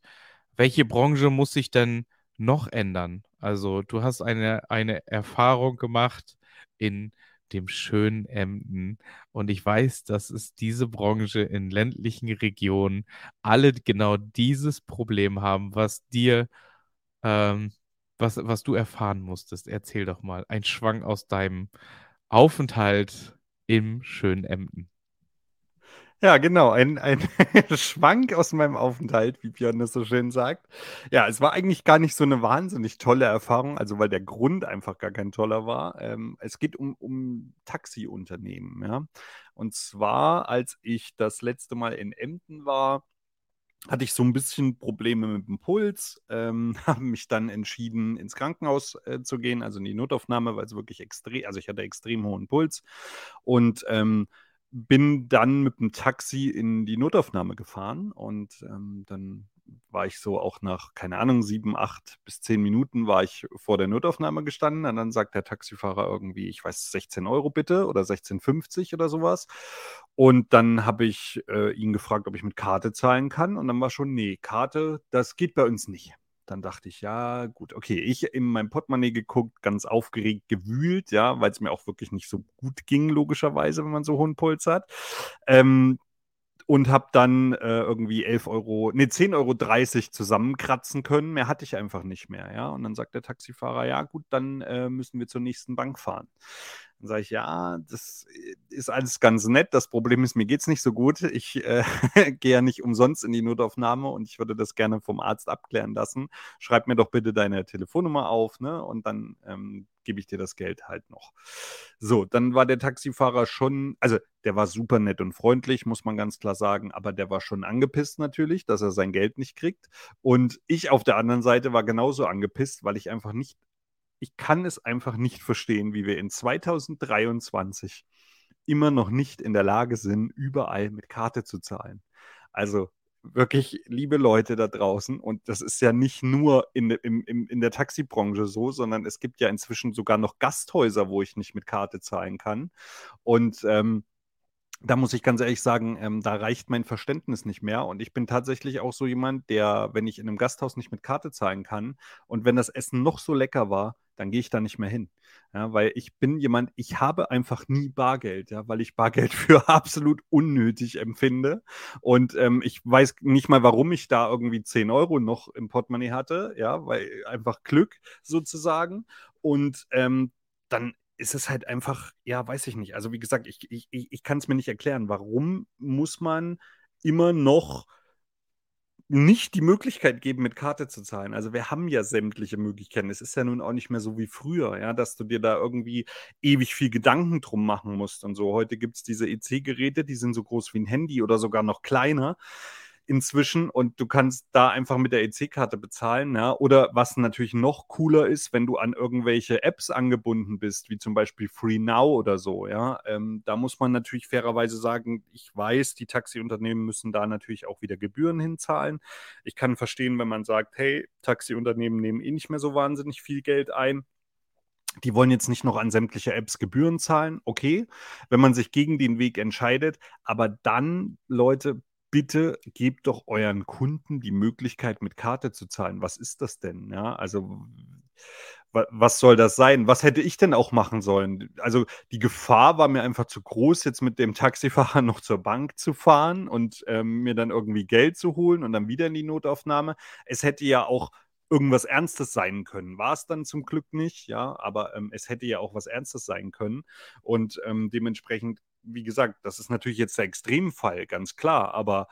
Welche Branche muss sich denn noch ändern? Also du hast eine, eine Erfahrung gemacht in dem schönen Emden. Und ich weiß, dass es diese Branche in ländlichen Regionen alle genau dieses Problem haben, was dir, ähm, was, was du erfahren musstest. Erzähl doch mal. Ein Schwang aus deinem Aufenthalt im schönen Emden. Ja, genau, ein, ein Schwank aus meinem Aufenthalt, wie Björn das so schön sagt. Ja, es war eigentlich gar nicht so eine wahnsinnig tolle Erfahrung, also weil der Grund einfach gar kein toller war. Ähm, es geht um, um Taxiunternehmen, ja. Und zwar, als ich das letzte Mal in Emden war, hatte ich so ein bisschen Probleme mit dem Puls, ähm, habe mich dann entschieden, ins Krankenhaus äh, zu gehen, also in die Notaufnahme, weil es wirklich extrem, also ich hatte extrem hohen Puls und ähm, bin dann mit dem Taxi in die Notaufnahme gefahren und ähm, dann war ich so auch nach, keine Ahnung, sieben, acht bis zehn Minuten war ich vor der Notaufnahme gestanden und dann sagt der Taxifahrer irgendwie, ich weiß, 16 Euro bitte oder 16,50 oder sowas. Und dann habe ich äh, ihn gefragt, ob ich mit Karte zahlen kann und dann war schon, nee, Karte, das geht bei uns nicht. Dann dachte ich, ja, gut, okay, ich in meinem Portemonnaie geguckt, ganz aufgeregt gewühlt, ja, weil es mir auch wirklich nicht so gut ging, logischerweise, wenn man so hohen Puls hat. Ähm, und habe dann äh, irgendwie 11 Euro, nee, 10,30 Euro zusammenkratzen können. Mehr hatte ich einfach nicht mehr, ja. Und dann sagt der Taxifahrer, ja, gut, dann äh, müssen wir zur nächsten Bank fahren. Dann sage ich, ja, das ist alles ganz nett. Das Problem ist, mir geht es nicht so gut. Ich äh, gehe ja nicht umsonst in die Notaufnahme und ich würde das gerne vom Arzt abklären lassen. Schreib mir doch bitte deine Telefonnummer auf, ne? Und dann ähm, gebe ich dir das Geld halt noch. So, dann war der Taxifahrer schon, also der war super nett und freundlich, muss man ganz klar sagen, aber der war schon angepisst natürlich, dass er sein Geld nicht kriegt. Und ich auf der anderen Seite war genauso angepisst, weil ich einfach nicht ich kann es einfach nicht verstehen, wie wir in 2023 immer noch nicht in der Lage sind, überall mit Karte zu zahlen. Also wirklich, liebe Leute da draußen, und das ist ja nicht nur in, in, in der Taxibranche so, sondern es gibt ja inzwischen sogar noch Gasthäuser, wo ich nicht mit Karte zahlen kann. Und ähm, da muss ich ganz ehrlich sagen, ähm, da reicht mein Verständnis nicht mehr. Und ich bin tatsächlich auch so jemand, der, wenn ich in einem Gasthaus nicht mit Karte zahlen kann und wenn das Essen noch so lecker war, dann gehe ich da nicht mehr hin. Ja, weil ich bin jemand, ich habe einfach nie Bargeld, ja, weil ich Bargeld für absolut unnötig empfinde. Und ähm, ich weiß nicht mal, warum ich da irgendwie 10 Euro noch im Portemonnaie hatte, ja, weil einfach Glück sozusagen. Und ähm, dann ist es halt einfach, ja, weiß ich nicht. Also wie gesagt, ich, ich, ich kann es mir nicht erklären. Warum muss man immer noch nicht die Möglichkeit geben, mit Karte zu zahlen. Also wir haben ja sämtliche Möglichkeiten. Es ist ja nun auch nicht mehr so wie früher, ja, dass du dir da irgendwie ewig viel Gedanken drum machen musst und so. Heute gibt es diese EC-Geräte, die sind so groß wie ein Handy oder sogar noch kleiner inzwischen und du kannst da einfach mit der EC-Karte bezahlen. Ja? Oder was natürlich noch cooler ist, wenn du an irgendwelche Apps angebunden bist, wie zum Beispiel Free Now oder so. Ja? Ähm, da muss man natürlich fairerweise sagen, ich weiß, die Taxiunternehmen müssen da natürlich auch wieder Gebühren hinzahlen. Ich kann verstehen, wenn man sagt, hey, Taxiunternehmen nehmen eh nicht mehr so wahnsinnig viel Geld ein. Die wollen jetzt nicht noch an sämtliche Apps Gebühren zahlen. Okay, wenn man sich gegen den Weg entscheidet. Aber dann, Leute, bitte gebt doch euren Kunden die Möglichkeit, mit Karte zu zahlen. Was ist das denn? Ja, also was soll das sein? Was hätte ich denn auch machen sollen? Also die Gefahr war mir einfach zu groß, jetzt mit dem Taxifahrer noch zur Bank zu fahren und ähm, mir dann irgendwie Geld zu holen und dann wieder in die Notaufnahme. Es hätte ja auch irgendwas Ernstes sein können. War es dann zum Glück nicht, ja, aber ähm, es hätte ja auch was Ernstes sein können. Und ähm, dementsprechend wie gesagt, das ist natürlich jetzt der Extremfall, ganz klar, aber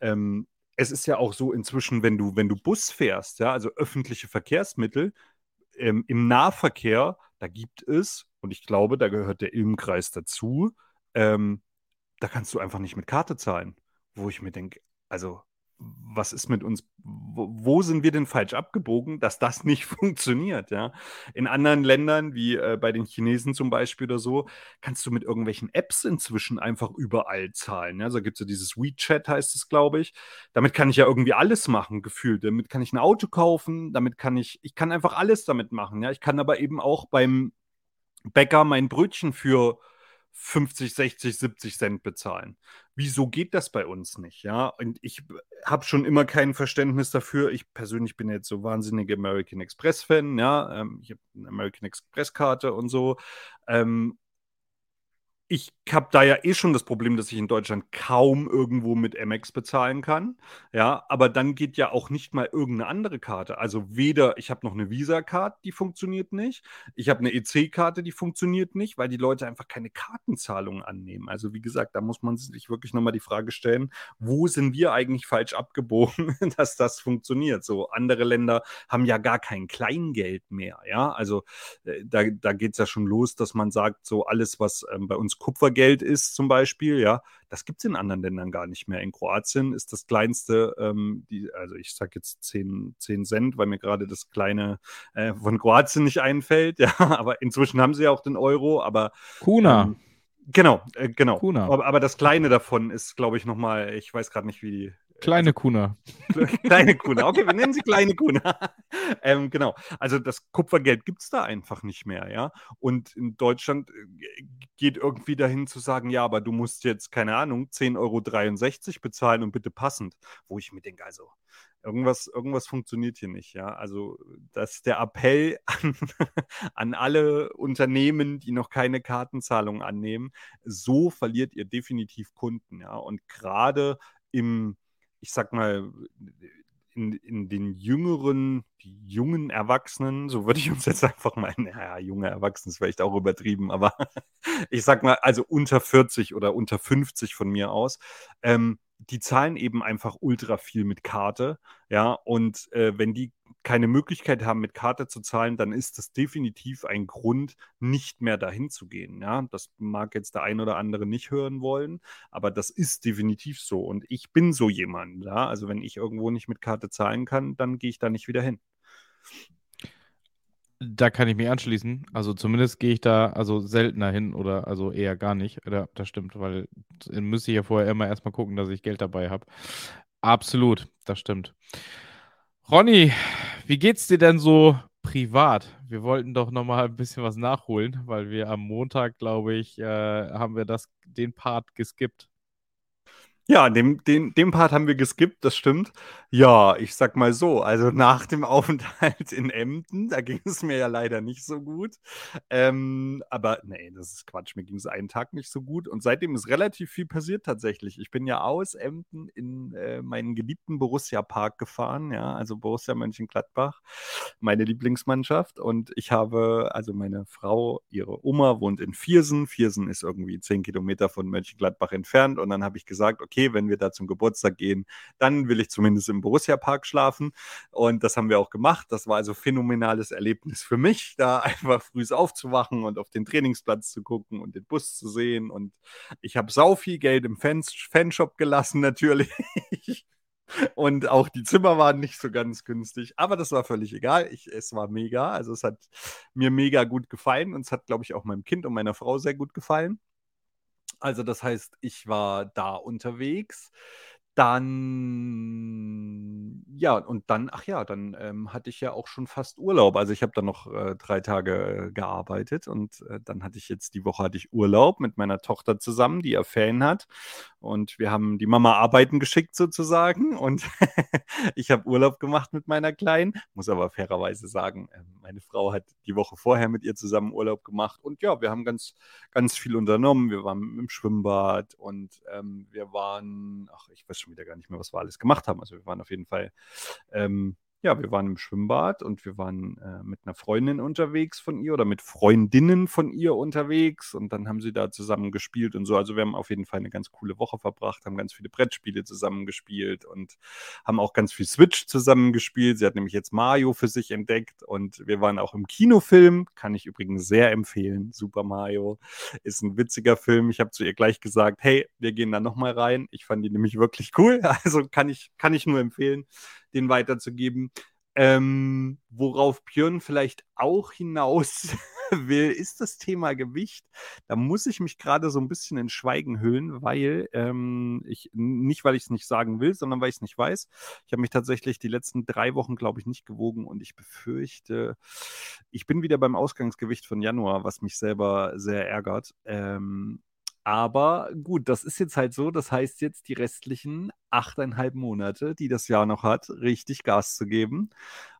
ähm, es ist ja auch so inzwischen, wenn du, wenn du Bus fährst, ja, also öffentliche Verkehrsmittel, ähm, im Nahverkehr, da gibt es, und ich glaube, da gehört der Ilmkreis dazu, ähm, da kannst du einfach nicht mit Karte zahlen. Wo ich mir denke, also was ist mit uns, wo, wo, sind wir denn falsch abgebogen, dass das nicht funktioniert, ja? In anderen Ländern, wie äh, bei den Chinesen zum Beispiel oder so, kannst du mit irgendwelchen Apps inzwischen einfach überall zahlen, ja? Also gibt es ja dieses WeChat, heißt es, glaube ich. Damit kann ich ja irgendwie alles machen, gefühlt. Damit kann ich ein Auto kaufen, damit kann ich, ich kann einfach alles damit machen, ja? Ich kann aber eben auch beim Bäcker mein Brötchen für 50, 60, 70 Cent bezahlen. Wieso geht das bei uns nicht? Ja, und ich habe schon immer kein Verständnis dafür. Ich persönlich bin jetzt so wahnsinniger American Express-Fan. Ja, ähm, ich habe eine American Express-Karte und so. Ähm, ich habe da ja eh schon das Problem, dass ich in Deutschland kaum irgendwo mit Amex bezahlen kann. Ja, aber dann geht ja auch nicht mal irgendeine andere Karte. Also weder, ich habe noch eine Visa-Card, die funktioniert nicht. Ich habe eine EC-Karte, die funktioniert nicht, weil die Leute einfach keine Kartenzahlungen annehmen. Also wie gesagt, da muss man sich wirklich nochmal die Frage stellen, wo sind wir eigentlich falsch abgebogen, dass das funktioniert? So, andere Länder haben ja gar kein Kleingeld mehr. Ja, also äh, da, da geht es ja schon los, dass man sagt, so alles, was ähm, bei uns Kupfergeld ist zum Beispiel, ja, das gibt es in anderen Ländern gar nicht mehr. In Kroatien ist das kleinste, ähm, die, also ich sage jetzt 10, 10 Cent, weil mir gerade das kleine äh, von Kroatien nicht einfällt, ja, aber inzwischen haben sie ja auch den Euro, aber Kuna. Ähm, Genau, äh, genau. Kuna. Aber, aber, das Kleine davon ist, glaube ich, nochmal, ich weiß gerade nicht, wie die Kleine also, Kuna. Kleine Kuna, okay, wir nennen sie kleine Kuna. ähm, genau, also das Kupfergeld gibt es da einfach nicht mehr, ja. Und in Deutschland äh, geht irgendwie dahin zu sagen, ja, aber du musst jetzt, keine Ahnung, 10,63 Euro bezahlen und bitte passend. Wo ich mir denke, also, irgendwas, irgendwas funktioniert hier nicht, ja. Also, das ist der Appell an, an alle Unternehmen, die noch keine Kartenzahlung annehmen. So verliert ihr definitiv Kunden, ja. Und gerade im ich sag mal, in, in den jüngeren, jungen Erwachsenen, so würde ich uns jetzt einfach mal, naja, junge Erwachsene ist vielleicht auch übertrieben, aber ich sag mal, also unter 40 oder unter 50 von mir aus, ähm, die zahlen eben einfach ultra viel mit Karte, ja, und äh, wenn die keine Möglichkeit haben, mit Karte zu zahlen, dann ist das definitiv ein Grund, nicht mehr dahin zu gehen. Ja, das mag jetzt der ein oder andere nicht hören wollen, aber das ist definitiv so. Und ich bin so jemand. Ja, also wenn ich irgendwo nicht mit Karte zahlen kann, dann gehe ich da nicht wieder hin. Da kann ich mich anschließen. Also zumindest gehe ich da also seltener hin oder also eher gar nicht. Ja, das stimmt, weil müsste ich ja vorher immer erstmal gucken, dass ich Geld dabei habe. Absolut, das stimmt. Ronny, wie geht's dir denn so privat? Wir wollten doch noch mal ein bisschen was nachholen, weil wir am Montag, glaube ich, äh, haben wir das, den Part geskippt. Ja, den, den, den Part haben wir geskippt, das stimmt. Ja, ich sag mal so, also nach dem Aufenthalt in Emden, da ging es mir ja leider nicht so gut. Ähm, aber nee, das ist Quatsch, mir ging es einen Tag nicht so gut. Und seitdem ist relativ viel passiert tatsächlich. Ich bin ja aus Emden in äh, meinen geliebten Borussia-Park gefahren, ja, also Borussia Mönchengladbach, meine Lieblingsmannschaft. Und ich habe, also meine Frau, ihre Oma wohnt in Viersen. Viersen ist irgendwie zehn Kilometer von Mönchengladbach entfernt. Und dann habe ich gesagt, okay, okay, wenn wir da zum Geburtstag gehen, dann will ich zumindest im Borussia-Park schlafen. Und das haben wir auch gemacht. Das war also phänomenales Erlebnis für mich, da einfach früh aufzuwachen und auf den Trainingsplatz zu gucken und den Bus zu sehen. Und ich habe sau viel Geld im Fans Fanshop gelassen, natürlich. Und auch die Zimmer waren nicht so ganz günstig, aber das war völlig egal. Ich, es war mega. Also es hat mir mega gut gefallen und es hat, glaube ich, auch meinem Kind und meiner Frau sehr gut gefallen. Also das heißt, ich war da unterwegs. Dann, ja, und dann, ach ja, dann ähm, hatte ich ja auch schon fast Urlaub. Also ich habe dann noch äh, drei Tage äh, gearbeitet und äh, dann hatte ich jetzt die Woche hatte ich Urlaub mit meiner Tochter zusammen, die ja Ferien hat. Und wir haben die Mama arbeiten geschickt sozusagen. Und ich habe Urlaub gemacht mit meiner Kleinen. Muss aber fairerweise sagen, äh, meine Frau hat die Woche vorher mit ihr zusammen Urlaub gemacht. Und ja, wir haben ganz, ganz viel unternommen. Wir waren im Schwimmbad und ähm, wir waren, ach, ich weiß schon wieder gar nicht mehr, was wir alles gemacht haben. Also wir waren auf jeden Fall ähm, ja, wir waren im Schwimmbad und wir waren äh, mit einer Freundin unterwegs von ihr oder mit Freundinnen von ihr unterwegs und dann haben sie da zusammen gespielt und so. Also wir haben auf jeden Fall eine ganz coole Woche verbracht, haben ganz viele Brettspiele zusammen gespielt und haben auch ganz viel Switch zusammen gespielt. Sie hat nämlich jetzt Mario für sich entdeckt und wir waren auch im Kinofilm, kann ich übrigens sehr empfehlen. Super Mario ist ein witziger Film. Ich habe zu ihr gleich gesagt, hey, wir gehen da nochmal rein. Ich fand die nämlich wirklich cool. Also kann ich, kann ich nur empfehlen den weiterzugeben. Ähm, worauf Björn vielleicht auch hinaus will, ist das Thema Gewicht. Da muss ich mich gerade so ein bisschen in Schweigen hüllen, weil ähm, ich, nicht weil ich es nicht sagen will, sondern weil ich es nicht weiß. Ich habe mich tatsächlich die letzten drei Wochen, glaube ich, nicht gewogen und ich befürchte, ich bin wieder beim Ausgangsgewicht von Januar, was mich selber sehr ärgert. Ähm, aber gut, das ist jetzt halt so. Das heißt jetzt die restlichen achteinhalb Monate, die das Jahr noch hat, richtig Gas zu geben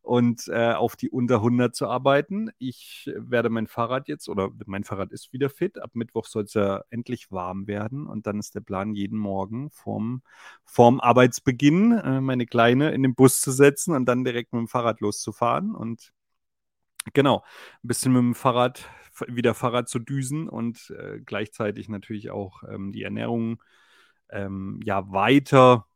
und äh, auf die unter 100 zu arbeiten. Ich werde mein Fahrrad jetzt, oder mein Fahrrad ist wieder fit. Ab Mittwoch soll es ja endlich warm werden. Und dann ist der Plan, jeden Morgen vorm, vorm Arbeitsbeginn äh, meine Kleine in den Bus zu setzen und dann direkt mit dem Fahrrad loszufahren. Und genau, ein bisschen mit dem Fahrrad wieder Fahrrad zu düsen und äh, gleichzeitig natürlich auch ähm, die Ernährung ähm, ja weiter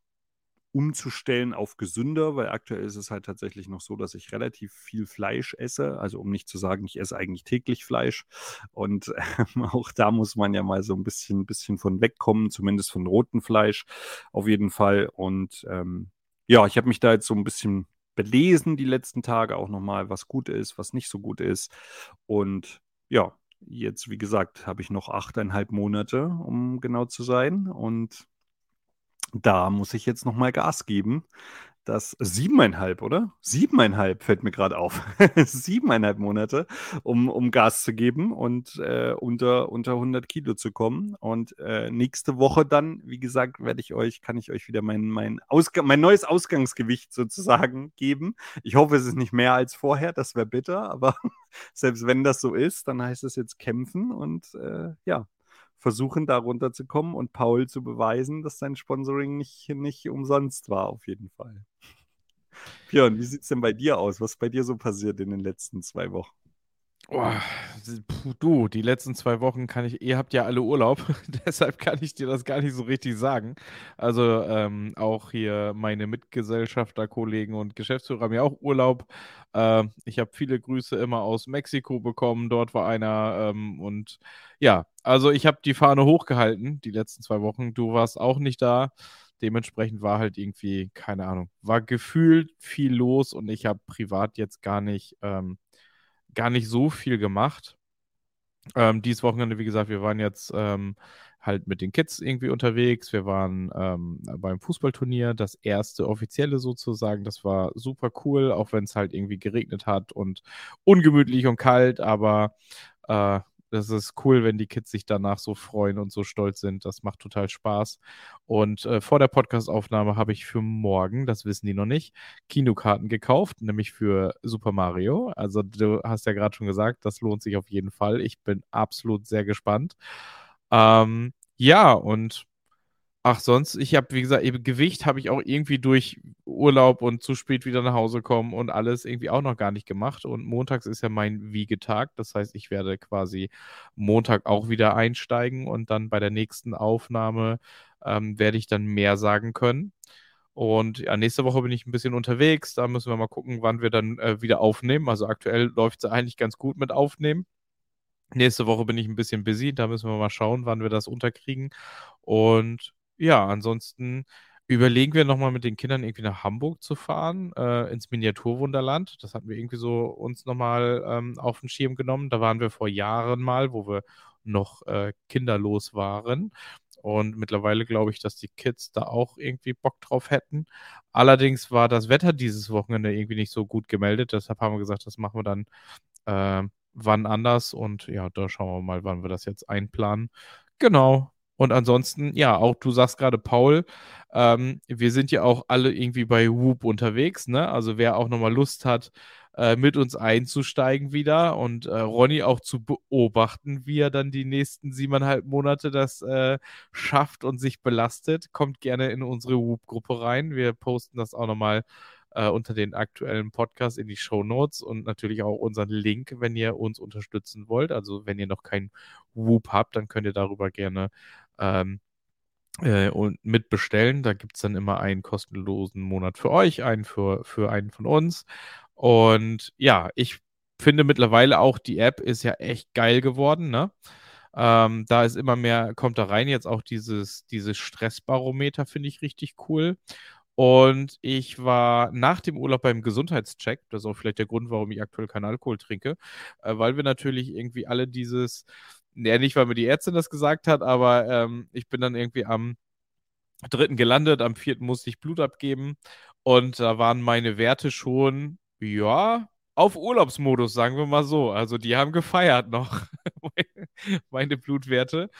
umzustellen auf gesünder, weil aktuell ist es halt tatsächlich noch so, dass ich relativ viel Fleisch esse. Also um nicht zu sagen, ich esse eigentlich täglich Fleisch. Und ähm, auch da muss man ja mal so ein bisschen, bisschen von wegkommen, zumindest von rotem Fleisch auf jeden Fall. Und ähm, ja, ich habe mich da jetzt so ein bisschen belesen die letzten Tage auch nochmal, was gut ist, was nicht so gut ist. Und ja, jetzt, wie gesagt, habe ich noch achteinhalb Monate, um genau zu sein. Und da muss ich jetzt nochmal Gas geben, das siebeneinhalb, oder? Siebeneinhalb fällt mir gerade auf. siebeneinhalb Monate, um, um Gas zu geben und äh, unter, unter 100 Kilo zu kommen. Und äh, nächste Woche dann, wie gesagt, werde ich euch, kann ich euch wieder mein, mein, mein neues Ausgangsgewicht sozusagen geben. Ich hoffe, es ist nicht mehr als vorher, das wäre bitter, aber selbst wenn das so ist, dann heißt es jetzt kämpfen und äh, ja, versuchen, da runterzukommen und Paul zu beweisen, dass sein Sponsoring nicht, nicht umsonst war, auf jeden Fall. Björn, wie sieht es denn bei dir aus? Was ist bei dir so passiert in den letzten zwei Wochen? Oh, du, die letzten zwei Wochen kann ich, ihr habt ja alle Urlaub, deshalb kann ich dir das gar nicht so richtig sagen. Also ähm, auch hier meine Mitgesellschafter, Kollegen und Geschäftsführer haben ja auch Urlaub. Äh, ich habe viele Grüße immer aus Mexiko bekommen, dort war einer. Ähm, und ja, also ich habe die Fahne hochgehalten die letzten zwei Wochen. Du warst auch nicht da. Dementsprechend war halt irgendwie, keine Ahnung, war gefühlt viel los und ich habe privat jetzt gar nicht. Ähm, gar nicht so viel gemacht. Ähm, dieses Wochenende, wie gesagt, wir waren jetzt ähm, halt mit den Kids irgendwie unterwegs. Wir waren ähm, beim Fußballturnier, das erste offizielle sozusagen. Das war super cool, auch wenn es halt irgendwie geregnet hat und ungemütlich und kalt, aber äh, das ist cool, wenn die Kids sich danach so freuen und so stolz sind. Das macht total Spaß. Und äh, vor der Podcastaufnahme habe ich für morgen, das wissen die noch nicht, Kinokarten gekauft, nämlich für Super Mario. Also du hast ja gerade schon gesagt, das lohnt sich auf jeden Fall. Ich bin absolut sehr gespannt. Ähm, ja, und Ach, sonst, ich habe, wie gesagt, eben Gewicht habe ich auch irgendwie durch Urlaub und zu spät wieder nach Hause kommen und alles irgendwie auch noch gar nicht gemacht. Und montags ist ja mein Wiegetag. Das heißt, ich werde quasi Montag auch wieder einsteigen und dann bei der nächsten Aufnahme ähm, werde ich dann mehr sagen können. Und ja, nächste Woche bin ich ein bisschen unterwegs. Da müssen wir mal gucken, wann wir dann äh, wieder aufnehmen. Also aktuell läuft es eigentlich ganz gut mit Aufnehmen. Nächste Woche bin ich ein bisschen busy. Da müssen wir mal schauen, wann wir das unterkriegen. Und ja, ansonsten überlegen wir nochmal mit den Kindern irgendwie nach Hamburg zu fahren, äh, ins Miniaturwunderland. Das hatten wir irgendwie so uns nochmal ähm, auf den Schirm genommen. Da waren wir vor Jahren mal, wo wir noch äh, kinderlos waren. Und mittlerweile glaube ich, dass die Kids da auch irgendwie Bock drauf hätten. Allerdings war das Wetter dieses Wochenende irgendwie nicht so gut gemeldet. Deshalb haben wir gesagt, das machen wir dann äh, wann anders. Und ja, da schauen wir mal, wann wir das jetzt einplanen. Genau. Und ansonsten, ja, auch du sagst gerade, Paul, ähm, wir sind ja auch alle irgendwie bei Whoop unterwegs, ne? Also wer auch nochmal Lust hat, äh, mit uns einzusteigen wieder und äh, Ronny auch zu beobachten, wie er dann die nächsten siebeneinhalb Monate das äh, schafft und sich belastet, kommt gerne in unsere Whoop-Gruppe rein. Wir posten das auch nochmal äh, unter den aktuellen Podcast in die Show Notes und natürlich auch unseren Link, wenn ihr uns unterstützen wollt. Also wenn ihr noch kein Whoop habt, dann könnt ihr darüber gerne ähm, äh, und mitbestellen. Da gibt es dann immer einen kostenlosen Monat für euch, einen für, für einen von uns. Und ja, ich finde mittlerweile auch, die App ist ja echt geil geworden, ne? Ähm, da ist immer mehr, kommt da rein jetzt auch dieses, dieses Stressbarometer, finde ich richtig cool. Und ich war nach dem Urlaub beim Gesundheitscheck, das ist auch vielleicht der Grund, warum ich aktuell keinen Alkohol trinke, äh, weil wir natürlich irgendwie alle dieses, ja, nicht, weil mir die Ärztin das gesagt hat, aber ähm, ich bin dann irgendwie am dritten gelandet, am vierten musste ich Blut abgeben und da waren meine Werte schon, ja, auf Urlaubsmodus, sagen wir mal so. Also die haben gefeiert noch, meine Blutwerte.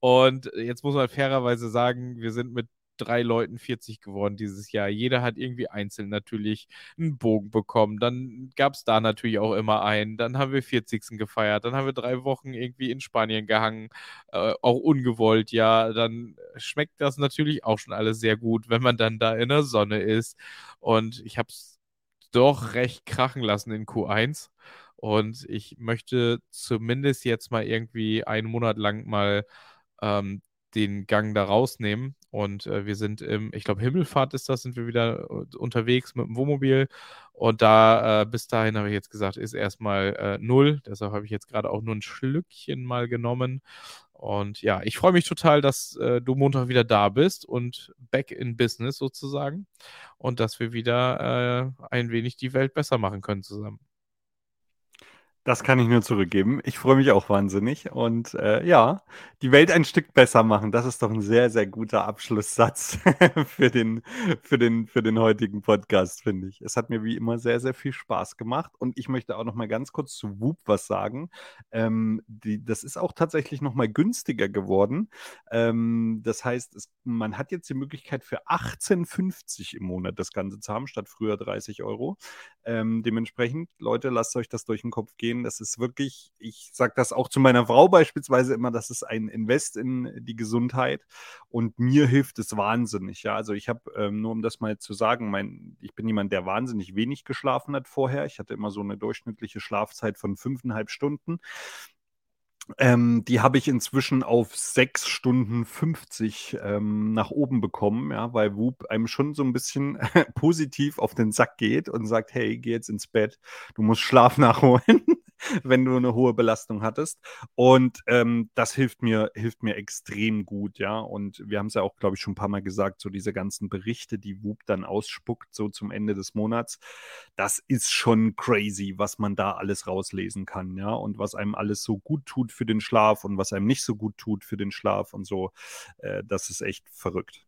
Und jetzt muss man fairerweise sagen, wir sind mit drei Leuten 40 geworden dieses Jahr. Jeder hat irgendwie einzeln natürlich einen Bogen bekommen. Dann gab es da natürlich auch immer einen. Dann haben wir 40. gefeiert. Dann haben wir drei Wochen irgendwie in Spanien gehangen. Äh, auch ungewollt, ja. Dann schmeckt das natürlich auch schon alles sehr gut, wenn man dann da in der Sonne ist. Und ich habe es doch recht krachen lassen in Q1. Und ich möchte zumindest jetzt mal irgendwie einen Monat lang mal ähm, den Gang da rausnehmen. Und äh, wir sind im, ich glaube, Himmelfahrt ist das, sind wir wieder äh, unterwegs mit dem Wohnmobil. Und da, äh, bis dahin habe ich jetzt gesagt, ist erstmal äh, null. Deshalb habe ich jetzt gerade auch nur ein Schlückchen mal genommen. Und ja, ich freue mich total, dass äh, du Montag wieder da bist und back in business sozusagen. Und dass wir wieder äh, ein wenig die Welt besser machen können zusammen. Das kann ich nur zurückgeben. Ich freue mich auch wahnsinnig. Und äh, ja, die Welt ein Stück besser machen. Das ist doch ein sehr, sehr guter Abschlusssatz für, den, für, den, für den heutigen Podcast, finde ich. Es hat mir wie immer sehr, sehr viel Spaß gemacht. Und ich möchte auch noch mal ganz kurz zu Whoop was sagen. Ähm, die, das ist auch tatsächlich noch mal günstiger geworden. Ähm, das heißt, es, man hat jetzt die Möglichkeit für 18,50 im Monat das Ganze zu haben, statt früher 30 Euro. Ähm, dementsprechend, Leute, lasst euch das durch den Kopf gehen gehen. Das ist wirklich, ich sage das auch zu meiner Frau beispielsweise immer, das ist ein Invest in die Gesundheit und mir hilft es wahnsinnig. Ja, also ich habe, ähm, nur um das mal zu sagen, mein, ich bin jemand, der wahnsinnig wenig geschlafen hat vorher. Ich hatte immer so eine durchschnittliche Schlafzeit von fünfeinhalb Stunden. Ähm, die habe ich inzwischen auf 6 Stunden 50 ähm, nach oben bekommen, ja, weil Whoop einem schon so ein bisschen positiv auf den Sack geht und sagt, hey, geh jetzt ins Bett, du musst Schlaf nachholen. wenn du eine hohe Belastung hattest. Und ähm, das hilft mir, hilft mir extrem gut, ja. Und wir haben es ja auch, glaube ich, schon ein paar Mal gesagt, so diese ganzen Berichte, die Whoop dann ausspuckt, so zum Ende des Monats, das ist schon crazy, was man da alles rauslesen kann, ja. Und was einem alles so gut tut für den Schlaf und was einem nicht so gut tut für den Schlaf und so. Äh, das ist echt verrückt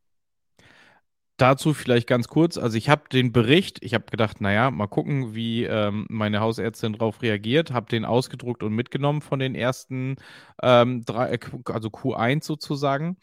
dazu vielleicht ganz kurz. Also ich habe den Bericht, ich habe gedacht, naja, mal gucken, wie ähm, meine Hausärztin darauf reagiert, habe den ausgedruckt und mitgenommen von den ersten ähm, drei, äh, also Q1 sozusagen.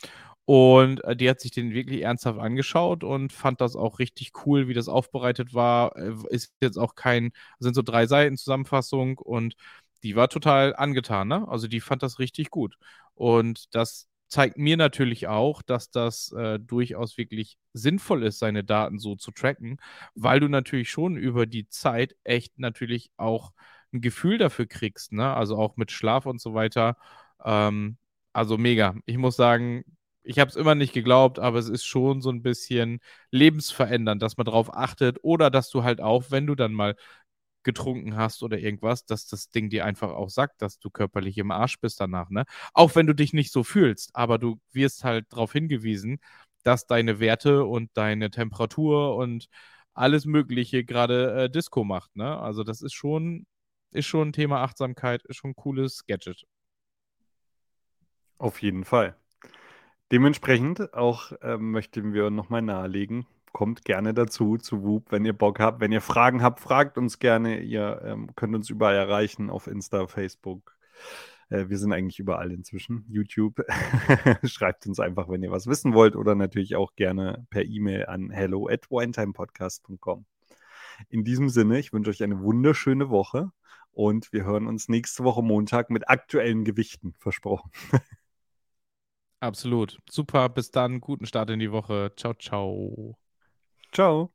Und äh, die hat sich den wirklich ernsthaft angeschaut und fand das auch richtig cool, wie das aufbereitet war. Äh, ist jetzt auch kein, sind so drei Seiten Zusammenfassung und die war total angetan, ne? Also die fand das richtig gut. Und das zeigt mir natürlich auch, dass das äh, durchaus wirklich sinnvoll ist, seine Daten so zu tracken, weil du natürlich schon über die Zeit echt natürlich auch ein Gefühl dafür kriegst, ne? Also auch mit Schlaf und so weiter. Ähm, also mega. Ich muss sagen, ich habe es immer nicht geglaubt, aber es ist schon so ein bisschen lebensverändernd, dass man darauf achtet oder dass du halt auch, wenn du dann mal getrunken hast oder irgendwas, dass das Ding dir einfach auch sagt, dass du körperlich im Arsch bist danach, ne? Auch wenn du dich nicht so fühlst, aber du wirst halt darauf hingewiesen, dass deine Werte und deine Temperatur und alles Mögliche gerade äh, Disco macht, ne? Also das ist schon, ist schon ein Thema Achtsamkeit, ist schon ein cooles Gadget. Auf jeden Fall. Dementsprechend auch ähm, möchten wir nochmal nahelegen, kommt gerne dazu zu Whoop, wenn ihr Bock habt. Wenn ihr Fragen habt, fragt uns gerne. Ihr ähm, könnt uns überall erreichen auf Insta, Facebook. Äh, wir sind eigentlich überall inzwischen. YouTube. Schreibt uns einfach, wenn ihr was wissen wollt oder natürlich auch gerne per E-Mail an hello at winetimepodcast.com. In diesem Sinne, ich wünsche euch eine wunderschöne Woche und wir hören uns nächste Woche Montag mit aktuellen Gewichten, versprochen. Absolut. Super. Bis dann. Guten Start in die Woche. Ciao, ciao. Ciao.